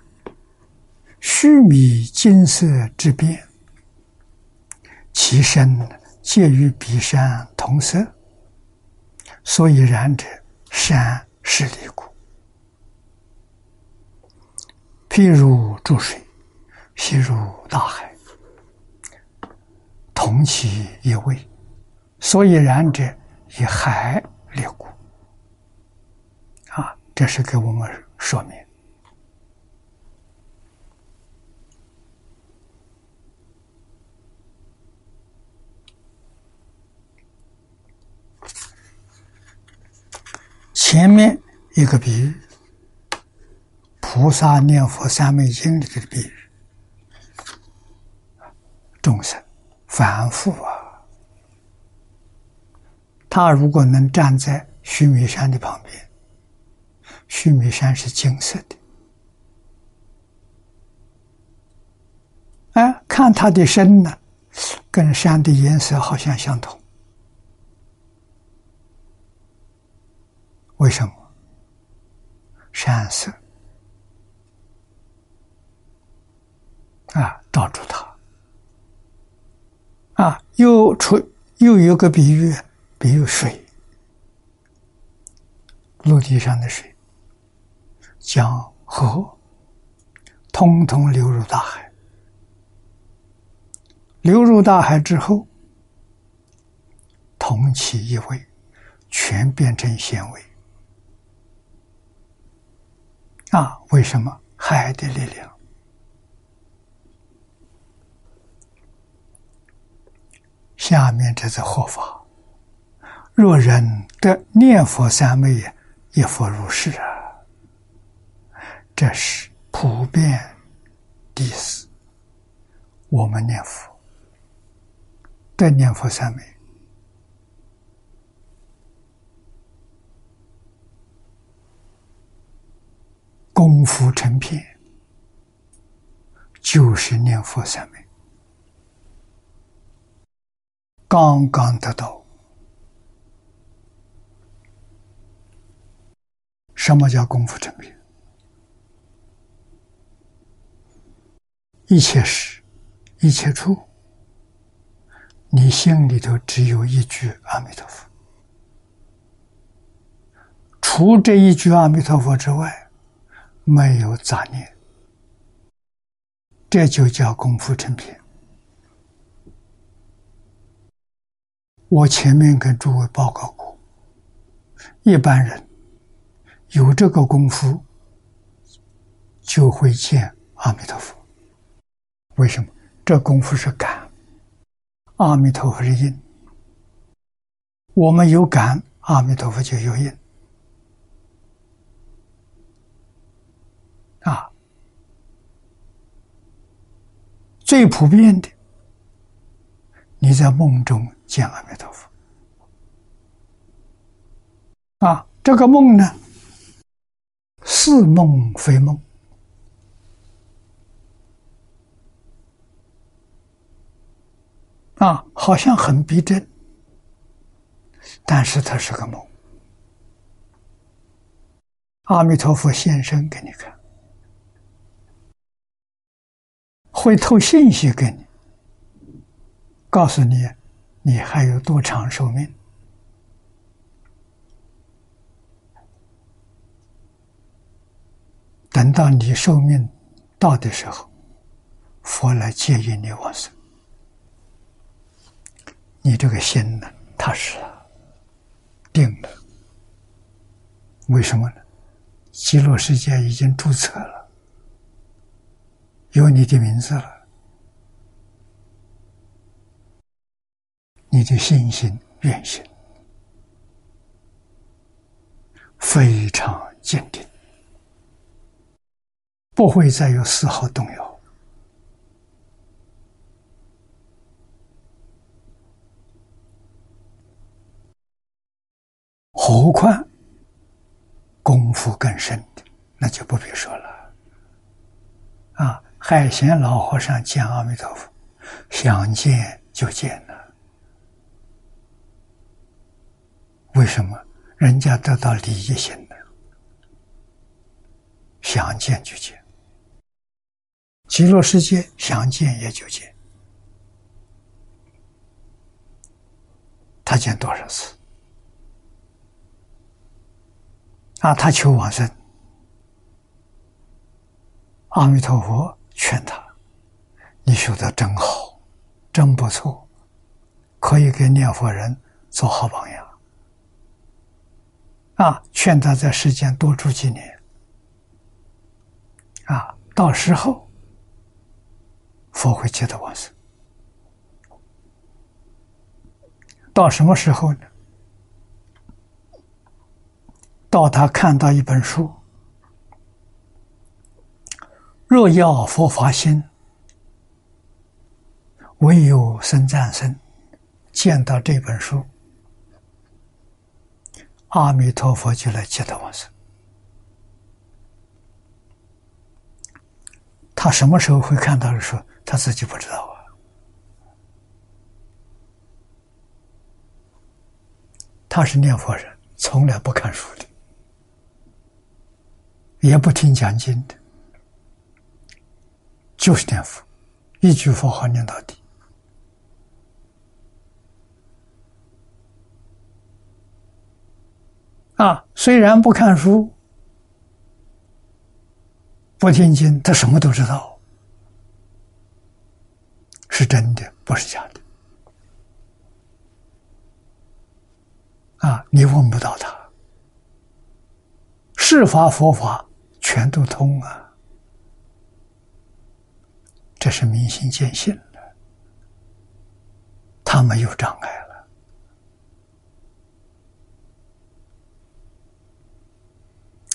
须弥金色之变，其身介于彼山同色，所以然者，山是离故。譬如注水，譬如大海，同其一味。所以然者，以海立故。啊，这是给我们说明。前面一个比喻，菩萨念佛三昧经里的比喻，众生反复啊。他如果能站在须弥山的旁边，须弥山是金色的，哎，看他的身呢，跟山的颜色好像相同。为什么？山色啊，罩住他啊，又出又有个比喻。比如水，陆地上的水，江河，通通流入大海。流入大海之后，同其一味，全变成纤维。啊，为什么海的力量？下面这是活法。若人得念佛三昧，一佛如是啊。这是普遍第四。我们念佛得念佛三昧，功夫成片，就是念佛三昧。刚刚得到，什么叫功夫成片？一切时，一切处，你心里头只有一句阿弥陀佛，除这一句阿弥陀佛之外，没有杂念，这就叫功夫成片。我前面跟诸位报告过，一般人有这个功夫，就会见阿弥陀佛。为什么？这功夫是感，阿弥陀佛是因。我们有感，阿弥陀佛就有因。啊，最普遍的，你在梦中。见阿弥陀佛啊！这个梦呢，似梦非梦啊，好像很逼真，但是它是个梦。阿弥陀佛现身给你看，会透信息给你，告诉你。你还有多长寿命？等到你寿命到的时候，佛来接引你往生。你这个心呢，踏实了，定了。为什么呢？极乐世界已经注册了，有你的名字了。你的信心、愿心非常坚定，不会再有丝毫动摇。何况功夫更深的，那就不必说了。啊，海贤老和尚见阿弥陀佛，想见就见了。为什么人家得到利益性的，想见就见，极乐世界想见也就见，他见多少次？啊，他求往生，阿弥陀佛劝他：“你修的真好，真不错，可以给念佛人做好榜样。”啊，劝他在世间多住几年，啊，到时候佛会接他往生。到什么时候呢？到他看到一本书，若要佛法心，唯有生战生，见到这本书。阿弥陀佛就来接他往生。他什么时候会看到的书？他自己不知道啊。他是念佛人，从来不看书的，也不听讲经的，就是念佛，一句佛号念到底。啊，虽然不看书、不听经，他什么都知道，是真的，不是假的。啊，你问不到他，是法佛法全都通啊，这是明心见性了，他没有障碍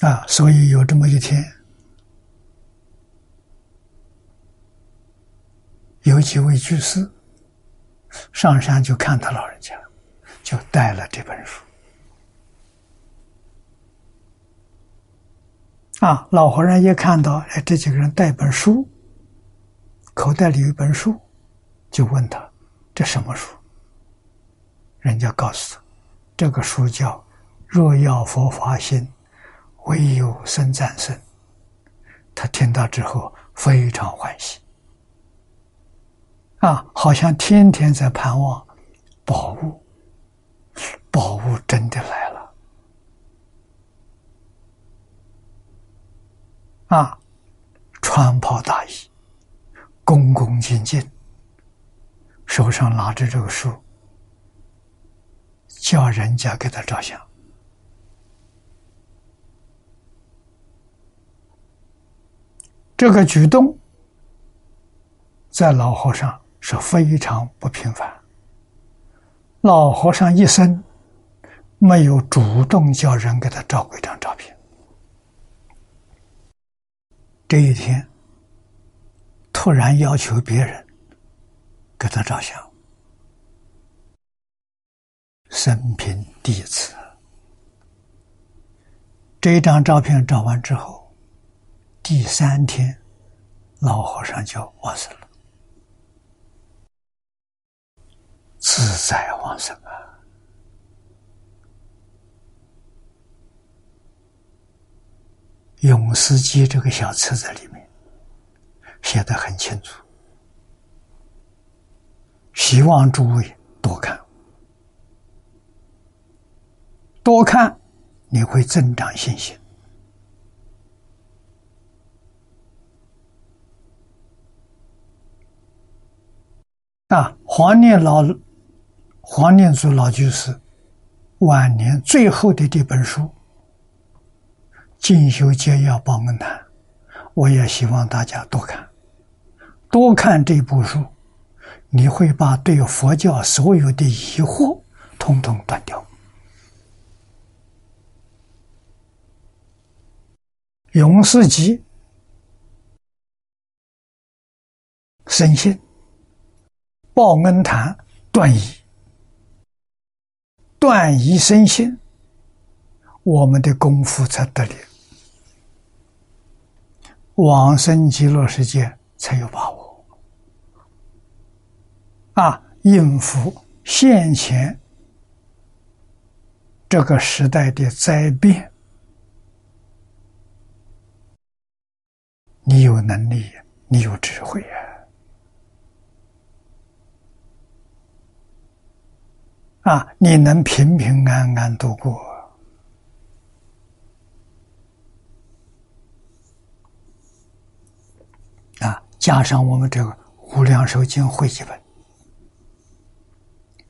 了啊，所以有这么一天。有几位居士上山就看他老人家，就带了这本书。啊，老和尚一看到，哎，这几个人带本书，口袋里有一本书，就问他：“这什么书？”人家告诉他：“这个书叫《若要佛法心，唯有生战胜。”他听到之后非常欢喜。啊，好像天天在盼望宝物，宝物真的来了。啊，穿袍大衣，恭恭敬敬，手上拿着这个书，叫人家给他照相。这个举动，在老和尚。是非常不平凡。老和尚一生没有主动叫人给他照过一张照片。这一天，突然要求别人给他照相，生平第一次。这一张照片照完之后，第三天，老和尚就往生了。自在往生啊！《永思记》这个小册子里面写的很清楚，希望诸位多看，多看你会增长信心啊！黄念老。黄念祖老居士晚年最后的这本书《进修皆要报恩谈》，我也希望大家多看，多看这部书，你会把对佛教所有的疑惑统统断掉。永世集生信报恩谈断疑。断疑生信，我们的功夫才得力，往生极乐世界才有把握。啊，应付现前这个时代的灾变，你有能力，你有智慧啊。啊！你能平平安安度过啊！加上我们这个《无量寿经》汇集本，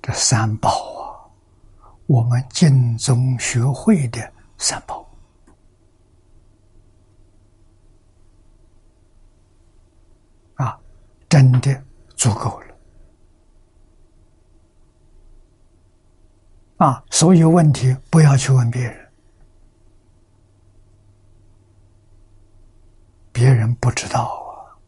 这三宝啊，我们尽宗学会的三宝啊，真的足够了。啊，所有问题不要去问别人，别人不知道啊。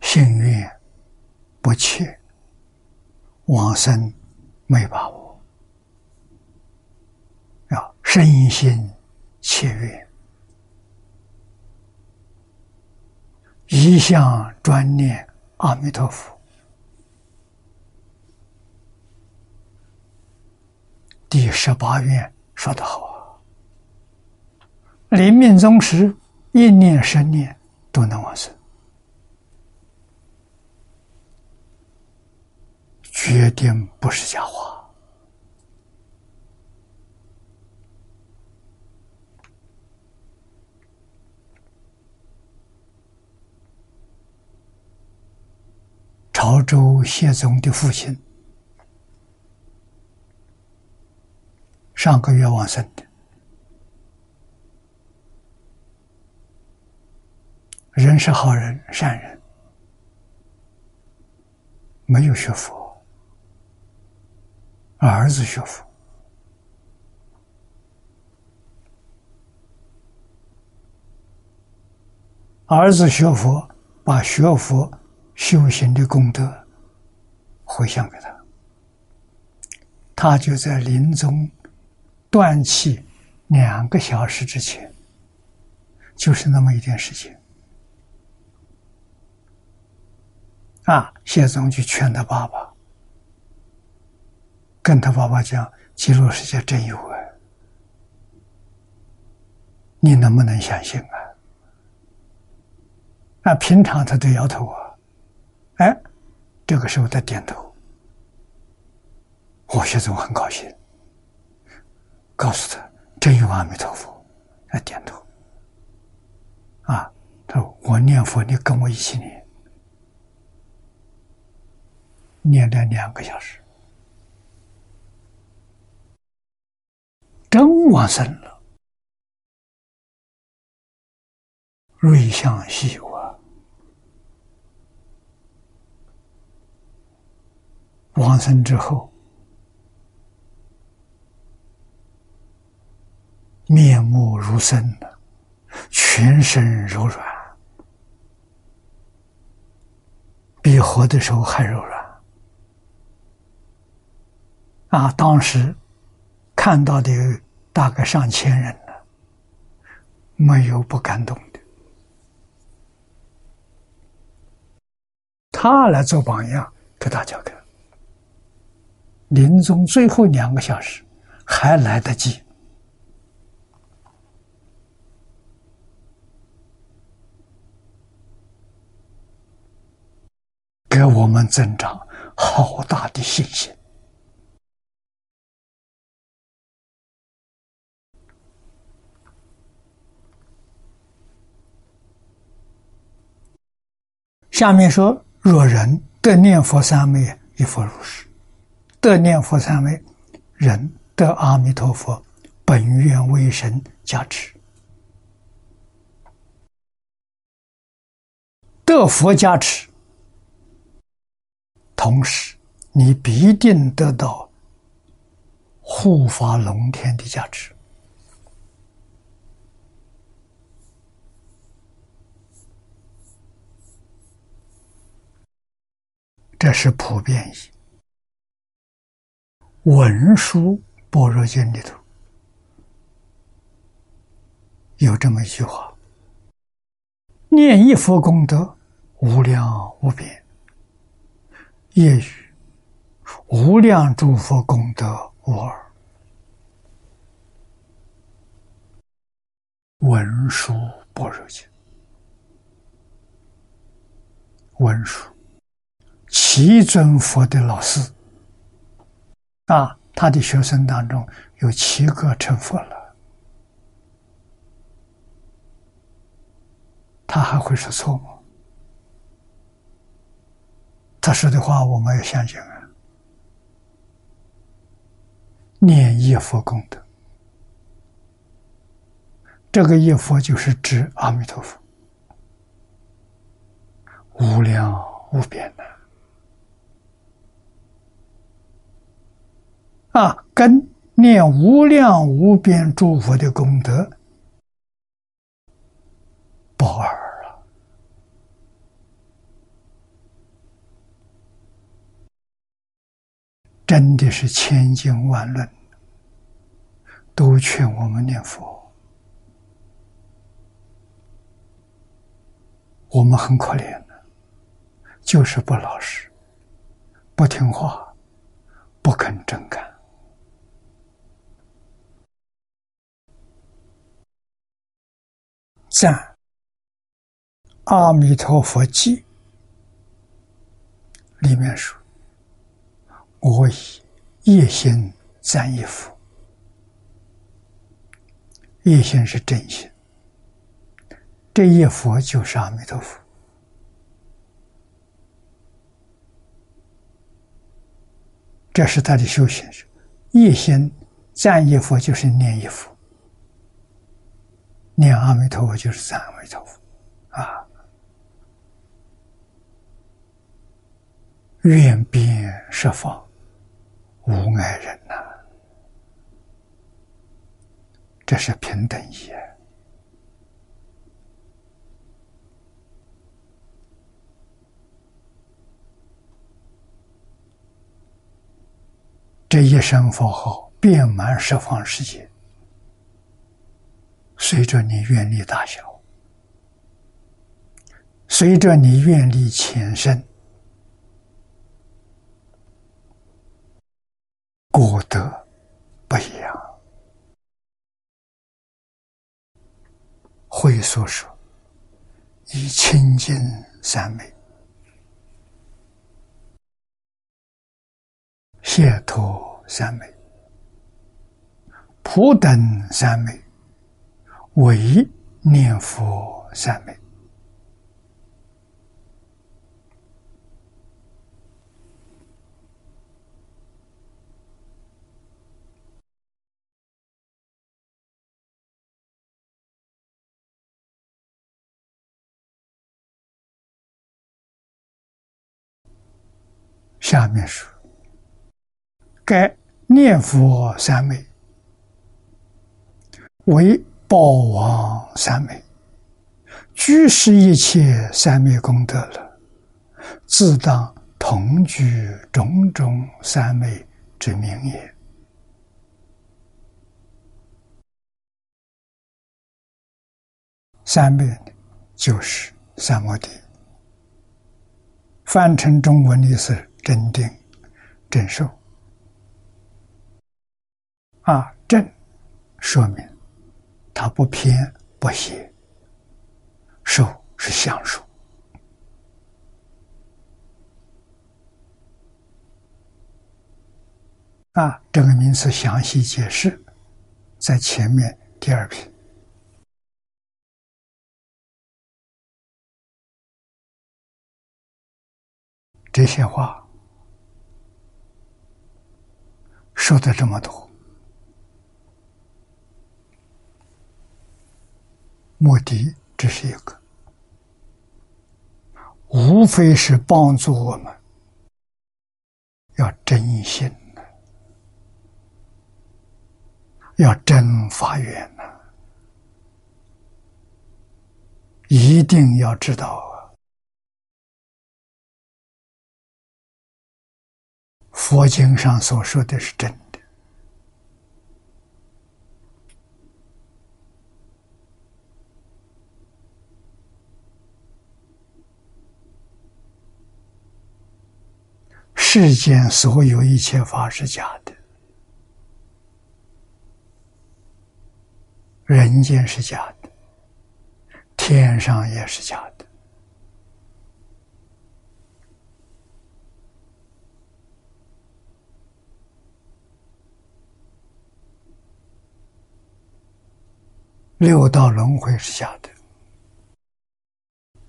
幸运不切，往生没把握，要身心切愿。一向专念阿弥陀佛。第十八愿说得好啊，临命终时一念十念都能往生，决定不是假话。潮州谢宗的父亲，上个月往生的，人是好人善人，没有学佛，儿子学佛。儿子学佛，把学佛修行的功德回向给他，他就在临终断气两个小时之前，就是那么一点时间，啊，谢宗就劝他爸爸，跟他爸爸讲：“极乐世界真有啊，你能不能相信啊？”那平常他都摇头啊，哎，这个时候他点头，我现在很高兴，告诉他真有阿弥陀佛，他点头，啊，他说我念佛，你跟我一起念，念了两个小时，真往生了，瑞相稀有。往生之后，面目如生的，全身柔软，比活的时候还柔软。啊，当时看到的大概上千人呢，没有不感动的。他来做榜样给大家看。临终最后两个小时还来得及，给我们增长好大的信心。下面说：若人得念佛三昧，一佛如是。得念佛三昧，人得阿弥陀佛本愿威神加持，得佛加持，同时你必定得到护法龙天的加持，这是普遍意。文殊般若经里头有这么一句话：“念一佛功德无量无边，业与无量诸佛功德无二。”文殊般若经，文殊，七尊佛的老师。啊，他的学生当中有七个成佛了，他还会说错吗？他说的话我们要相信啊！念一佛功德，这个一佛就是指阿弥陀佛，无量无边的。啊，跟念无量无边诸佛的功德不二了，真的是千经万论都劝我们念佛，我们很可怜的，就是不老实，不听话，不肯真干。赞《阿弥陀佛记》里面说：“我以一心赞一佛，一心是真心，这一佛就是阿弥陀佛。这是他的修行。一心赞一佛就是念一佛，念阿弥陀佛就是三阿弥陀佛，啊，愿遍十方无碍人呐，这是平等意。这一声佛号遍满十方世界，随着你愿力大小，随着你愿力浅深，果德不一样。会所说：“以清净三昧。”解脱三昧、普等三昧、唯念佛三昧。下面说。该念佛三昧为报王三昧，具是一切三昧功德了，自当同居种种三昧之名也。三昧就是三摩地，翻成中文的是真定、真受。啊，正说明它不偏不邪，受是相受。啊，这个名词详细解释在前面第二篇。这些话说的这么多。目的只是一个，无非是帮助我们要真心要真发愿呐，一定要知道啊，佛经上所说的是真。世间所有一切法是假的，人间是假的，天上也是假的，六道轮回是假的，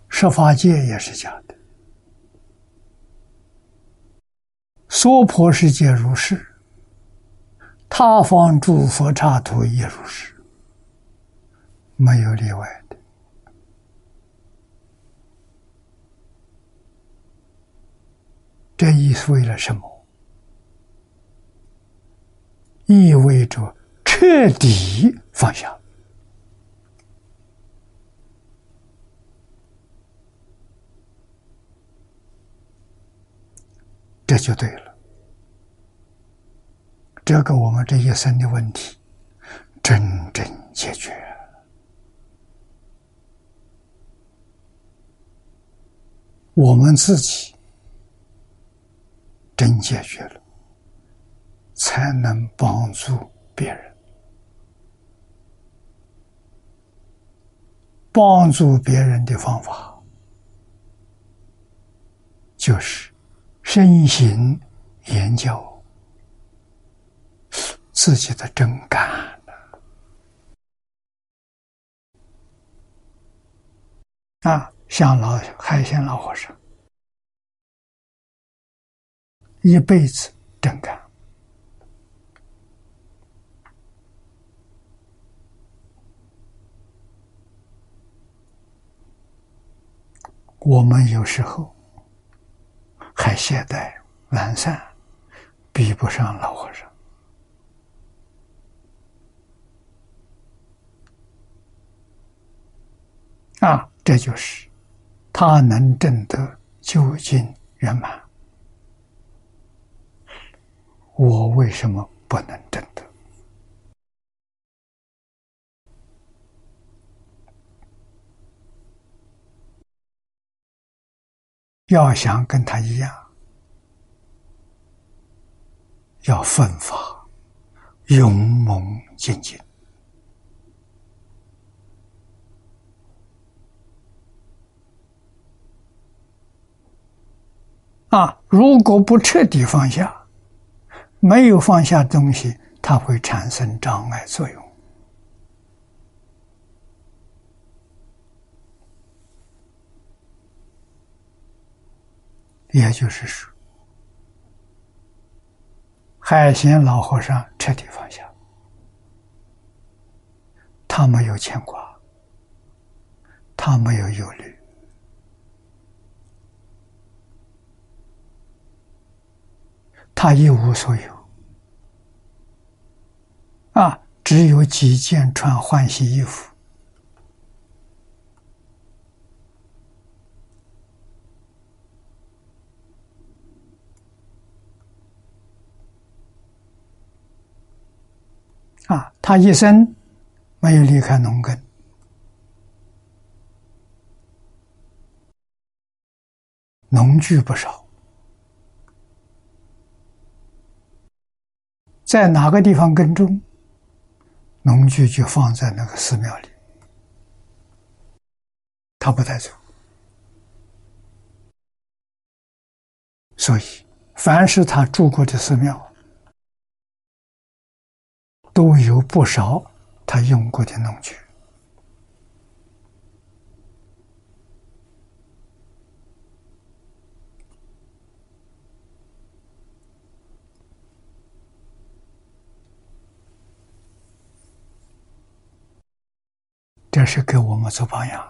十法界也是假的。娑婆世界如是，他方诸佛刹土也如是，没有例外的。这意味着什么？意味着彻底放下，这就对了。这个我们这一生的问题，真正解决，我们自己真解决了，才能帮助别人。帮助别人的方法，就是身心研究。自己的真感啊，像老海鲜老和尚，一辈子真干。我们有时候还懈怠懒散，比不上老和尚啊！这就是他能证得究竟圆满，我为什么不能证得？要想跟他一样，要奋发、勇猛精进啊！如果不彻底放下，没有放下东西，它会产生障碍作用。也就是说，海贤老和尚彻底放下，他没有牵挂，他没有忧虑，他一无所有，啊，只有几件穿换洗衣服。啊，他一生没有离开农耕，农具不少，在哪个地方耕种，农具就放在那个寺庙里，他不带走。所以，凡是他住过的寺庙。都有不少他用过的农具是给我们做榜样。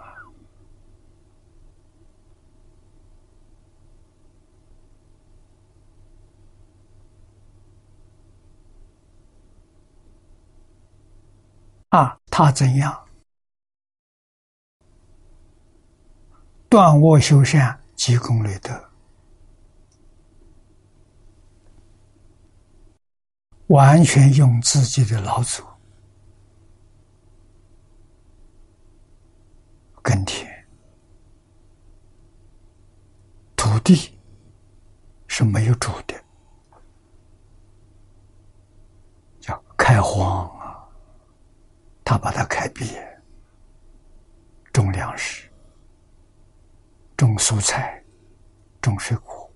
啊，啊他怎样断恶修善、积功累德，完全用自己的老祖耕田，土地是没有主的，叫开荒啊。他把它开辟，种粮食，种蔬菜，种水果，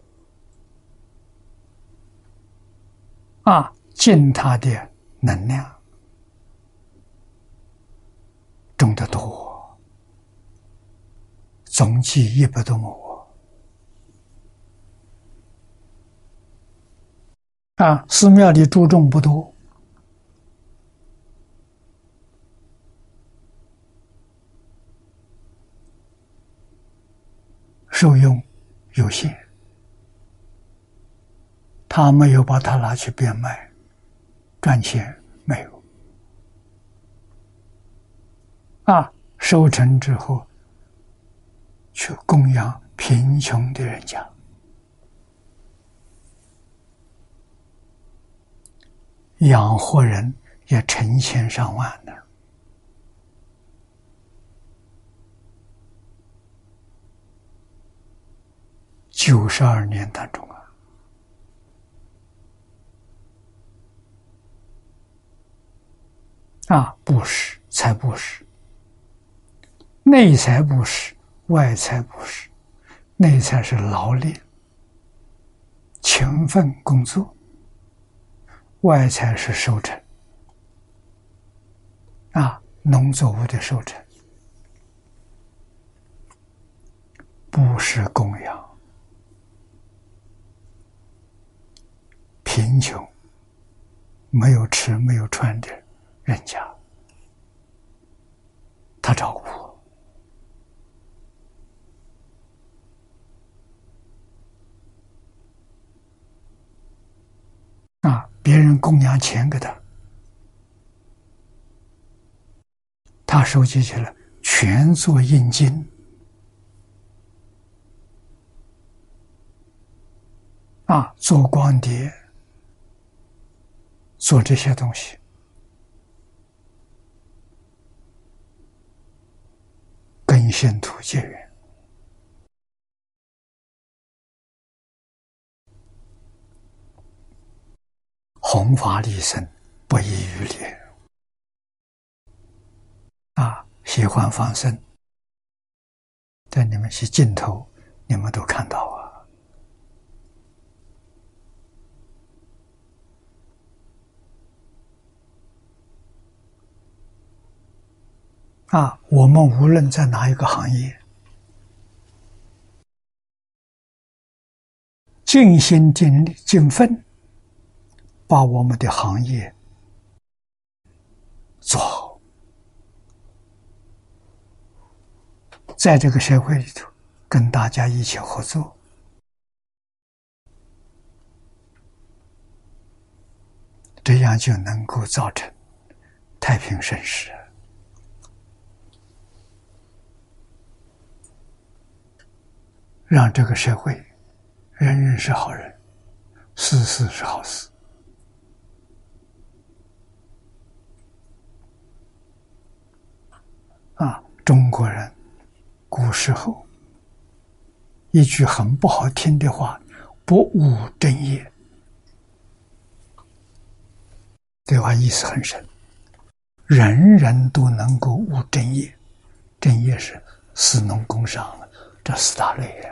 啊，尽他的能量，种的多，总计一百多亩，啊，寺庙里注重不多。受用有限，他没有把它拿去变卖赚钱，没有啊。收成之后，去供养贫穷的人家，养活人也成千上万的。九十二年当中啊，啊，布施财布施，内财布施，外财布施，内财是劳力、勤奋工作，外财是收成，啊，农作物的收成，布施供养。贫穷、没有吃没有穿的人家，他照顾我。啊！别人供养钱给他，他收集起来全做印金。啊，做光碟，做这些东西，跟信徒结缘。弘法利生，不遗余力。啊，喜欢放生，在你们是镜头，你们都看到啊！啊，我们无论在哪一个行业，尽心尽力尽分。把我们的行业做好，在这个社会里头，跟大家一起合作，这样就能够造成太平盛世，让这个社会人人是好人，事事是好事。啊，中国人古时候一句很不好听的话：“不务正业”，这话意思很深。人人都能够务正业，正业是四农工商这四大类呀，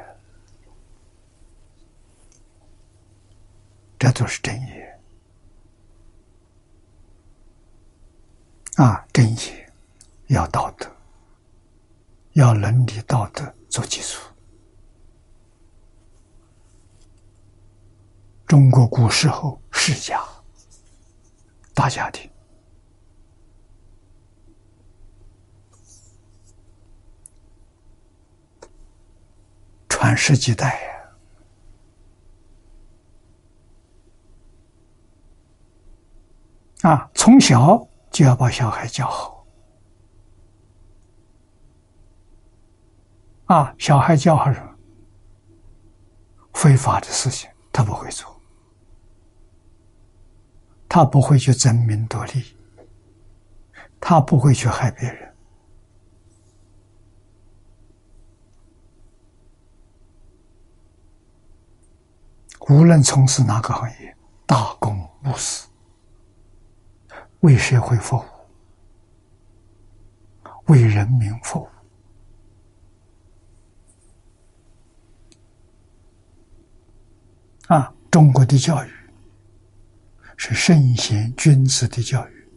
这都是正业啊，正业要道德。要伦理道德做基础。中国古时候世家大家庭，传世几代呀！啊，从小就要把小孩教好。啊，小孩教好什么？非法的事情他不会做，他不会去争名夺利，他不会去害别人。无论从事哪个行业，大公无私，为社会服务，为人民服务。啊，中国的教育是圣贤君子的教育。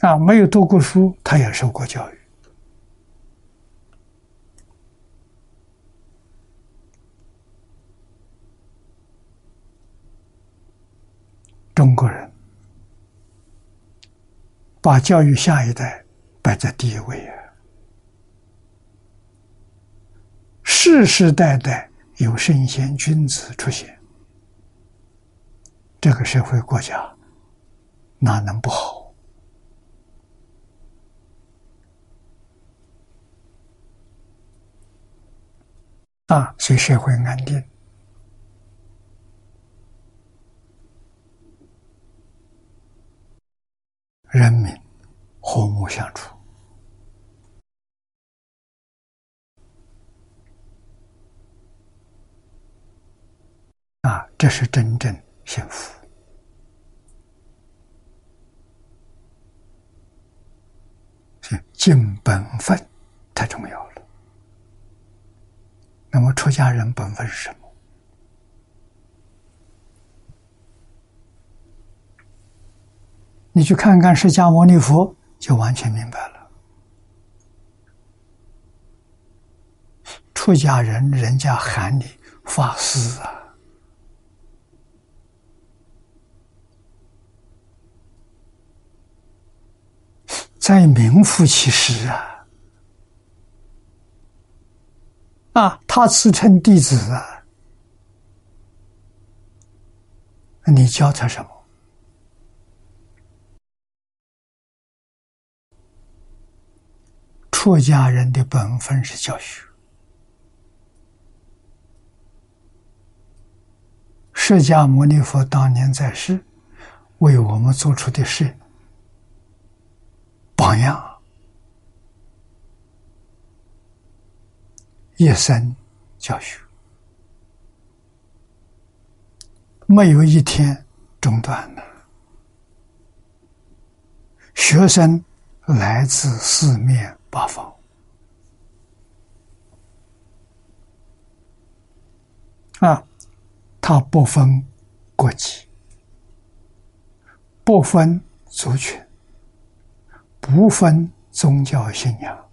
啊，没有读过书，他也受过教育。中国人把教育下一代摆在第一位啊，世世代代。有圣贤君子出现，这个社会国家哪能不好？啊，所以社会安定，人民和睦相处。啊，这是真正幸福。是尽本分太重要了。那么，出家人本分是什么？你去看看释迦牟尼佛，就完全明白了。出家人，人家喊你法师啊。在名副其实啊！啊，他自称弟子啊，你教他什么？出家人的本分是教学。释迦牟尼佛当年在世，为我们做出的事榜样，一生教学，没有一天中断的。学生来自四面八方，啊。他不分国籍，不分族群，不分宗教信仰。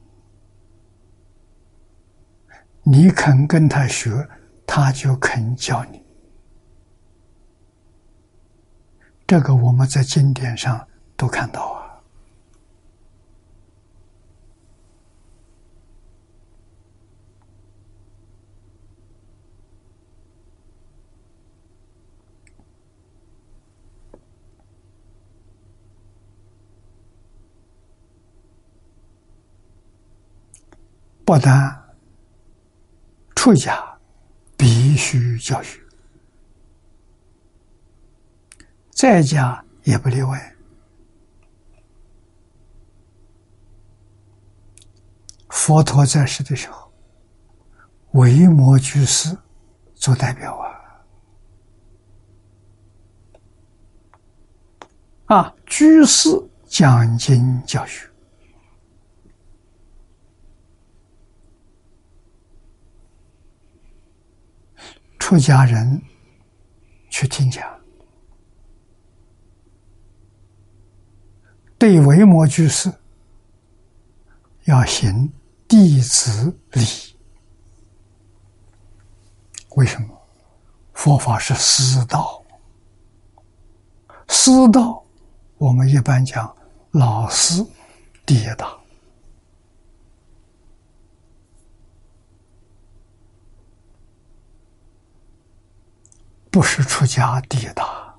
你肯跟他学，他就肯教你。这个我们在经典上都看到啊。不但出家必须教学，在家也不例外。佛陀在世的时候，维摩居士做代表啊，啊，居士讲经教学。出家人去听讲，对维摩居士要行弟子礼。为什么？佛法是师道，师道我们一般讲老师第一大。不是出家第一大，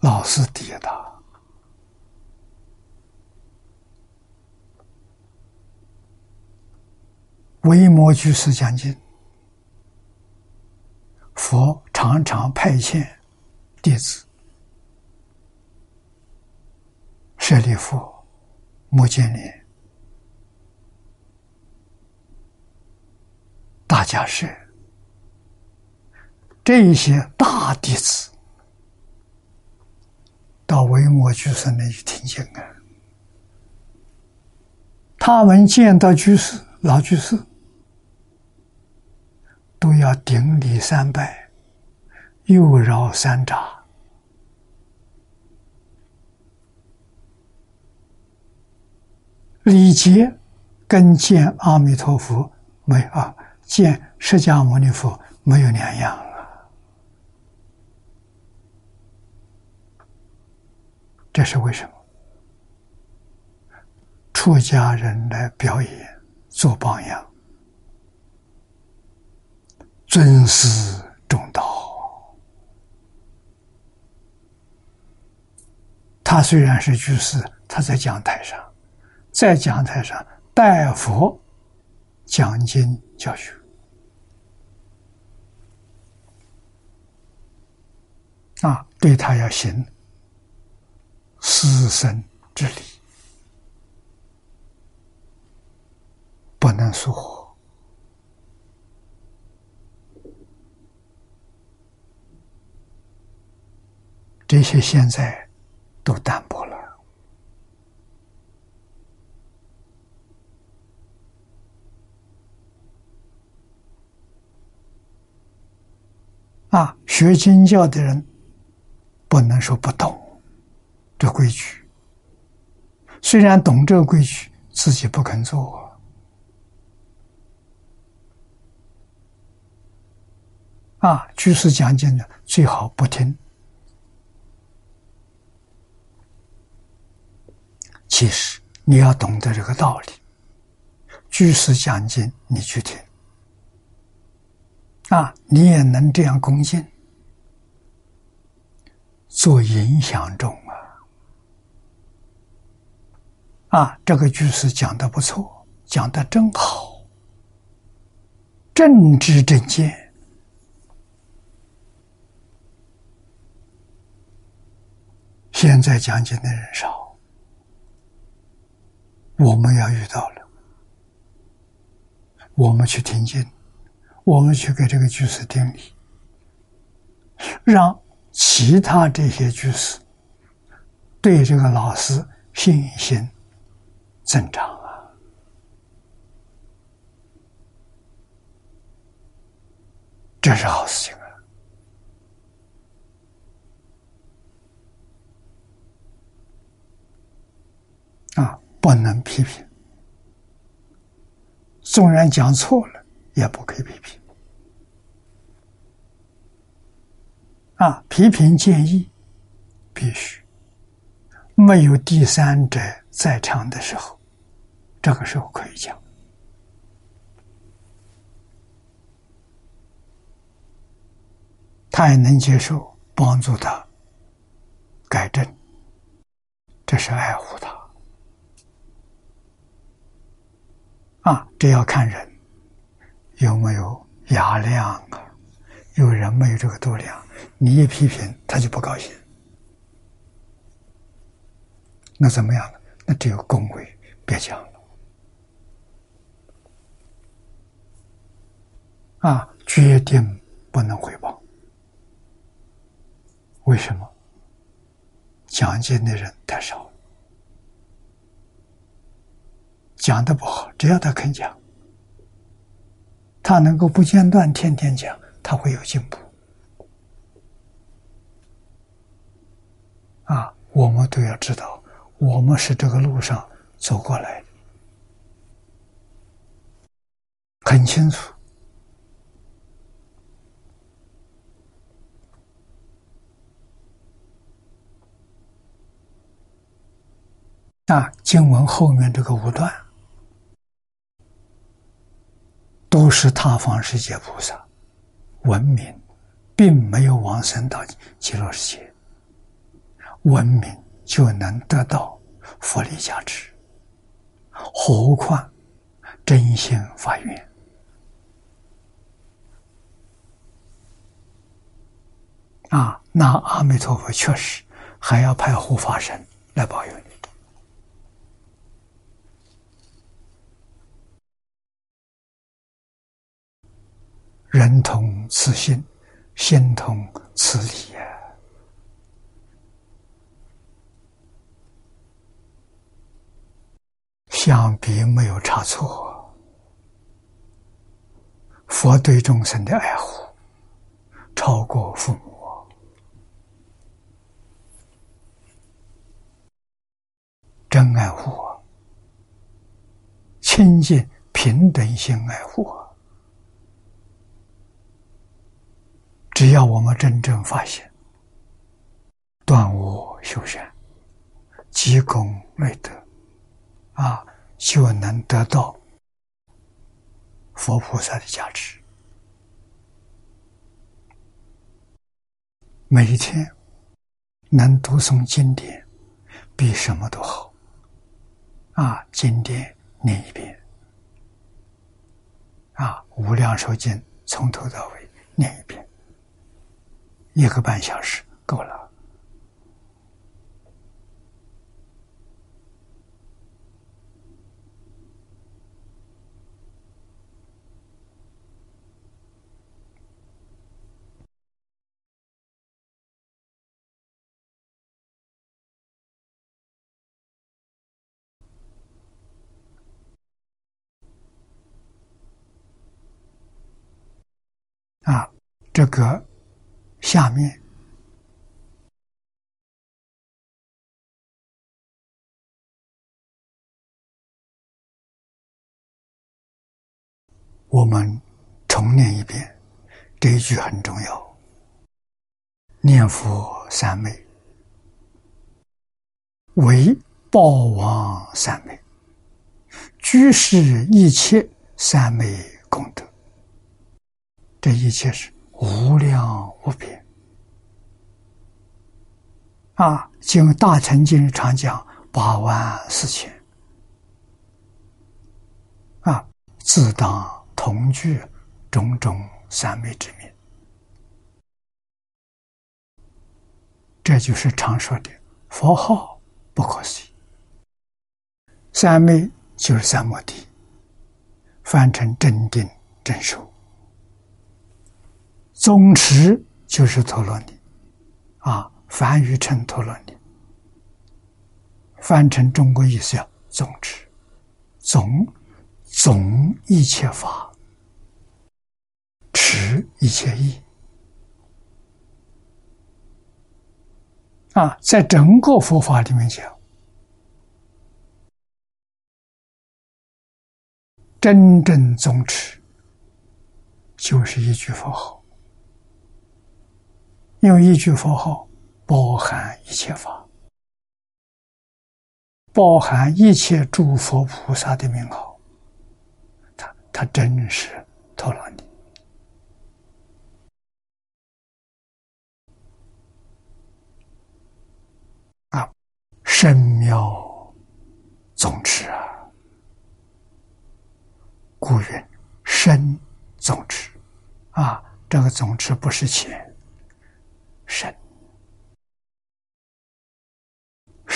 老师第一大。维摩居士讲经，佛常常派遣弟子舍利弗、摩犍连、大迦舍。这一些大弟子到维摩居士那里听经啊，他们见到居士老居士，都要顶礼三拜，又绕三匝，礼节跟见阿弥陀佛没有啊，见释迦牟尼佛没有两样。这是为什么？出家人来表演，做榜样，尊师重道。他虽然是居士，他在讲台上，在讲台上拜佛讲经教学，啊，对他要行。师生之礼不能疏忽，这些现在都淡薄了啊！学经教的人不能说不懂。这规矩，虽然懂这个规矩，自己不肯做啊。居士讲经的最好不听。其实你要懂得这个道理。居士讲经，你去听，啊，你也能这样恭敬，做影响众啊！这个居士讲的不错，讲的真好，正知正见。现在讲经的人少，我们要遇到了，我们去听经，我们去给这个居士听理，让其他这些居士对这个老师信心增长啊，这是好事情。啊，不能批评，纵然讲错了，也不可以批评。啊，批评建议必须没有第三者在场的时候，这个时候可以讲，他也能接受，帮助他改正，这是爱护他。啊，这要看人有没有雅量啊！有人没有这个度量，你一批评他就不高兴，那怎么样呢？那只有恭维，别讲。啊，决定不能回报。为什么？讲经的人太少。讲的不好，只要他肯讲，他能够不间断天天讲，他会有进步。啊，我们都要知道，我们是这个路上走过来的，很清楚。啊，经文后面这个五段。都是他方世界菩萨，文明，并没有往生到极乐世界，文明就能得到佛力加持，何况真心发愿啊？那阿弥陀佛确实还要派护法神来保佑你。人同此心，心同此理呀。相比没有差错，佛对众生的爱护超过父母，真爱护我，亲近平等心爱护我。只要我们真正发现，断我修善，积功累德，啊，就能得到佛菩萨的加持。每一天能读诵经典，比什么都好。啊，经典念一遍，啊，《无量寿经》从头到尾念一遍。一个半小时够了啊，这个。下面，我们重念一遍，这一句很重要。念佛三昧，为报王三昧，居士一切三昧功德，这一切是无量无边。啊！经大乘经常讲八万四千啊，自当同具种种三昧之名，这就是常说的佛号不可思议。三昧就是三摩地，翻成正定正受。宗持就是陀罗尼，啊，翻译成陀罗尼，翻成中国意思叫宗持，总总一切法，持一切意。啊，在整个佛法里面讲。真正宗持，就是一句佛号，用一句佛号包含一切法，包含一切诸佛菩萨的名号，他他真是陀罗尼啊，神妙总持啊！故云身总持，啊，这个总持不是钱，身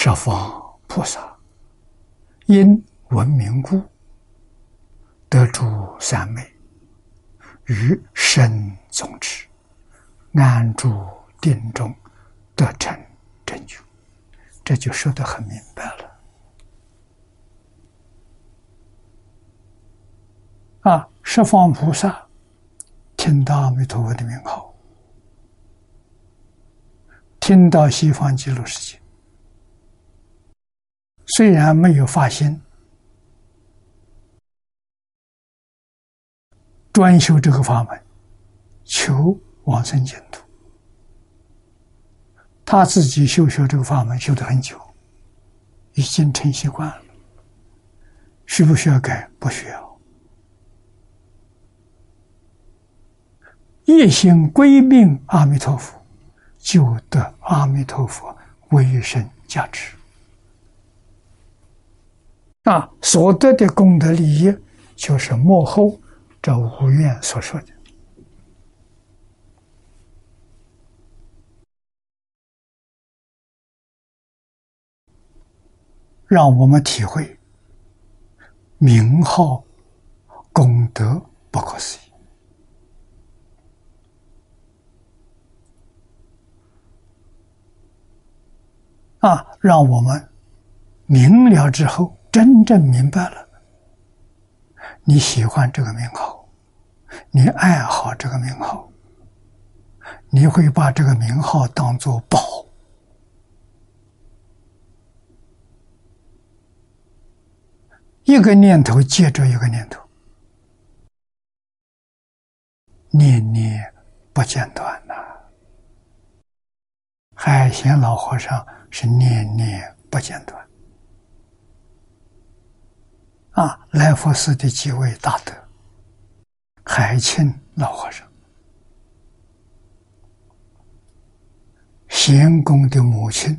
十方菩萨因闻名故得诸三昧，于身总持安住定中得成真觉，这就说的很明白了。啊！十方菩萨听到阿弥陀佛的名号，听到西方极乐世界，虽然没有发心专修这个法门，求往生净土，他自己修学这个法门修得很久，已经成习惯了，需不需要改？不需要。一心归命阿弥陀佛，就得阿弥陀佛威神加持。啊，所得的功德利益，就是幕后这五愿所说的，让我们体会名号功德不可思议。啊，让我们明了之后，真正明白了，你喜欢这个名号，你爱好这个名号，你会把这个名号当做宝，一个念头接着一个念头，念念不间断呐。海贤老和尚。是念念不间断啊！来佛寺的几位大德，海清老和尚，贤公的母亲，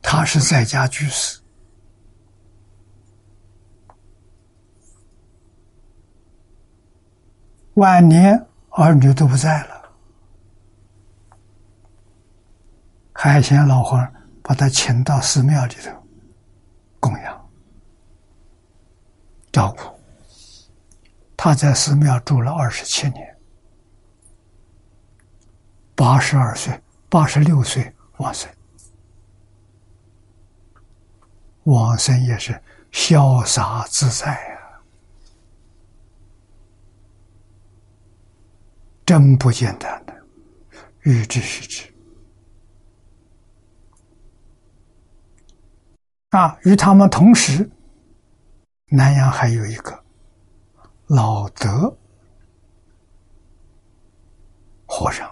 他是在家居士。晚年儿女都不在了，海贤老和尚把他请到寺庙里头供养照顾。他在寺庙住了二十七年，八十二岁、八十六岁往生，往生也是潇洒自在啊。真不简单的，欲知须知。啊，与他们同时，南阳还有一个老德和尚，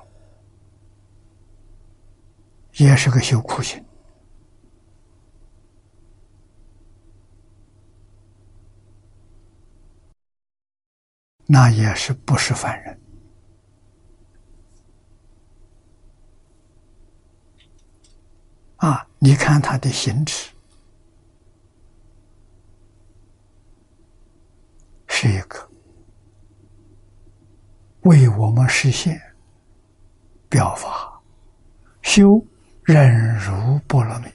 也是个修苦行，那也是不是凡人啊？你看他的行持。是一个为我们实现表法修忍辱波罗蜜。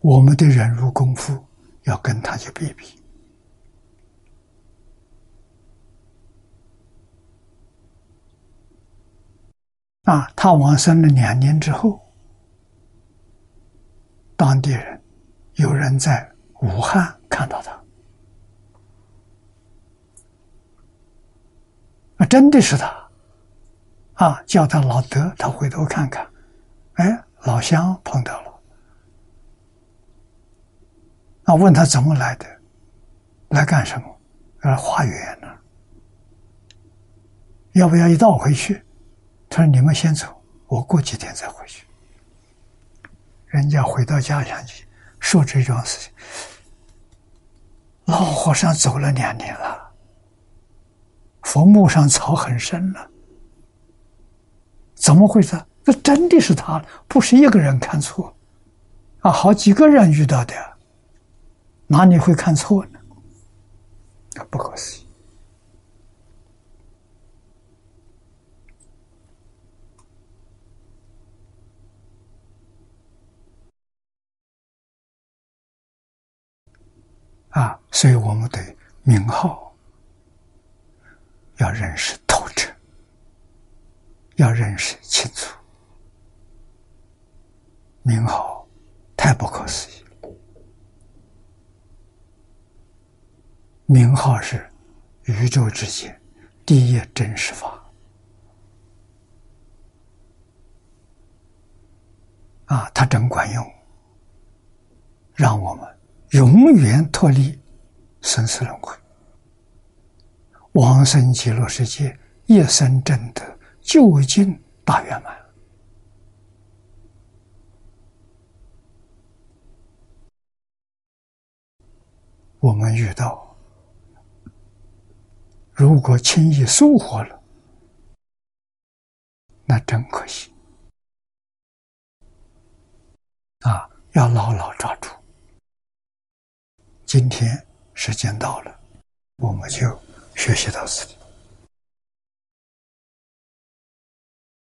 我们的忍辱功夫要跟他去比比啊！他往生了两年之后。当地人有人在武汉看到他，啊，真的是他，啊，叫他老德，他回头看看，哎，老乡碰到了，啊，问他怎么来的，来干什么？来化缘呢？要不要一道回去？他说：“你们先走，我过几天再回去。”人家回到家乡去说这桩事情，老和尚走了两年了，坟墓上草很深了，怎么回事？这真的是他，不是一个人看错，啊，好几个人遇到的，哪里会看错呢？不可思议。啊，所以我们对名号要认识透彻，要认识清楚。名号太不可思议，名号是宇宙之间第一真实法。啊，它真管用，让我们。永远脱离生死轮回，往生极乐世界，一生正得究竟大圆满。我们遇到，如果轻易疏忽了，那真可惜。啊，要牢牢抓住。今天时间到了，我们就学习到此。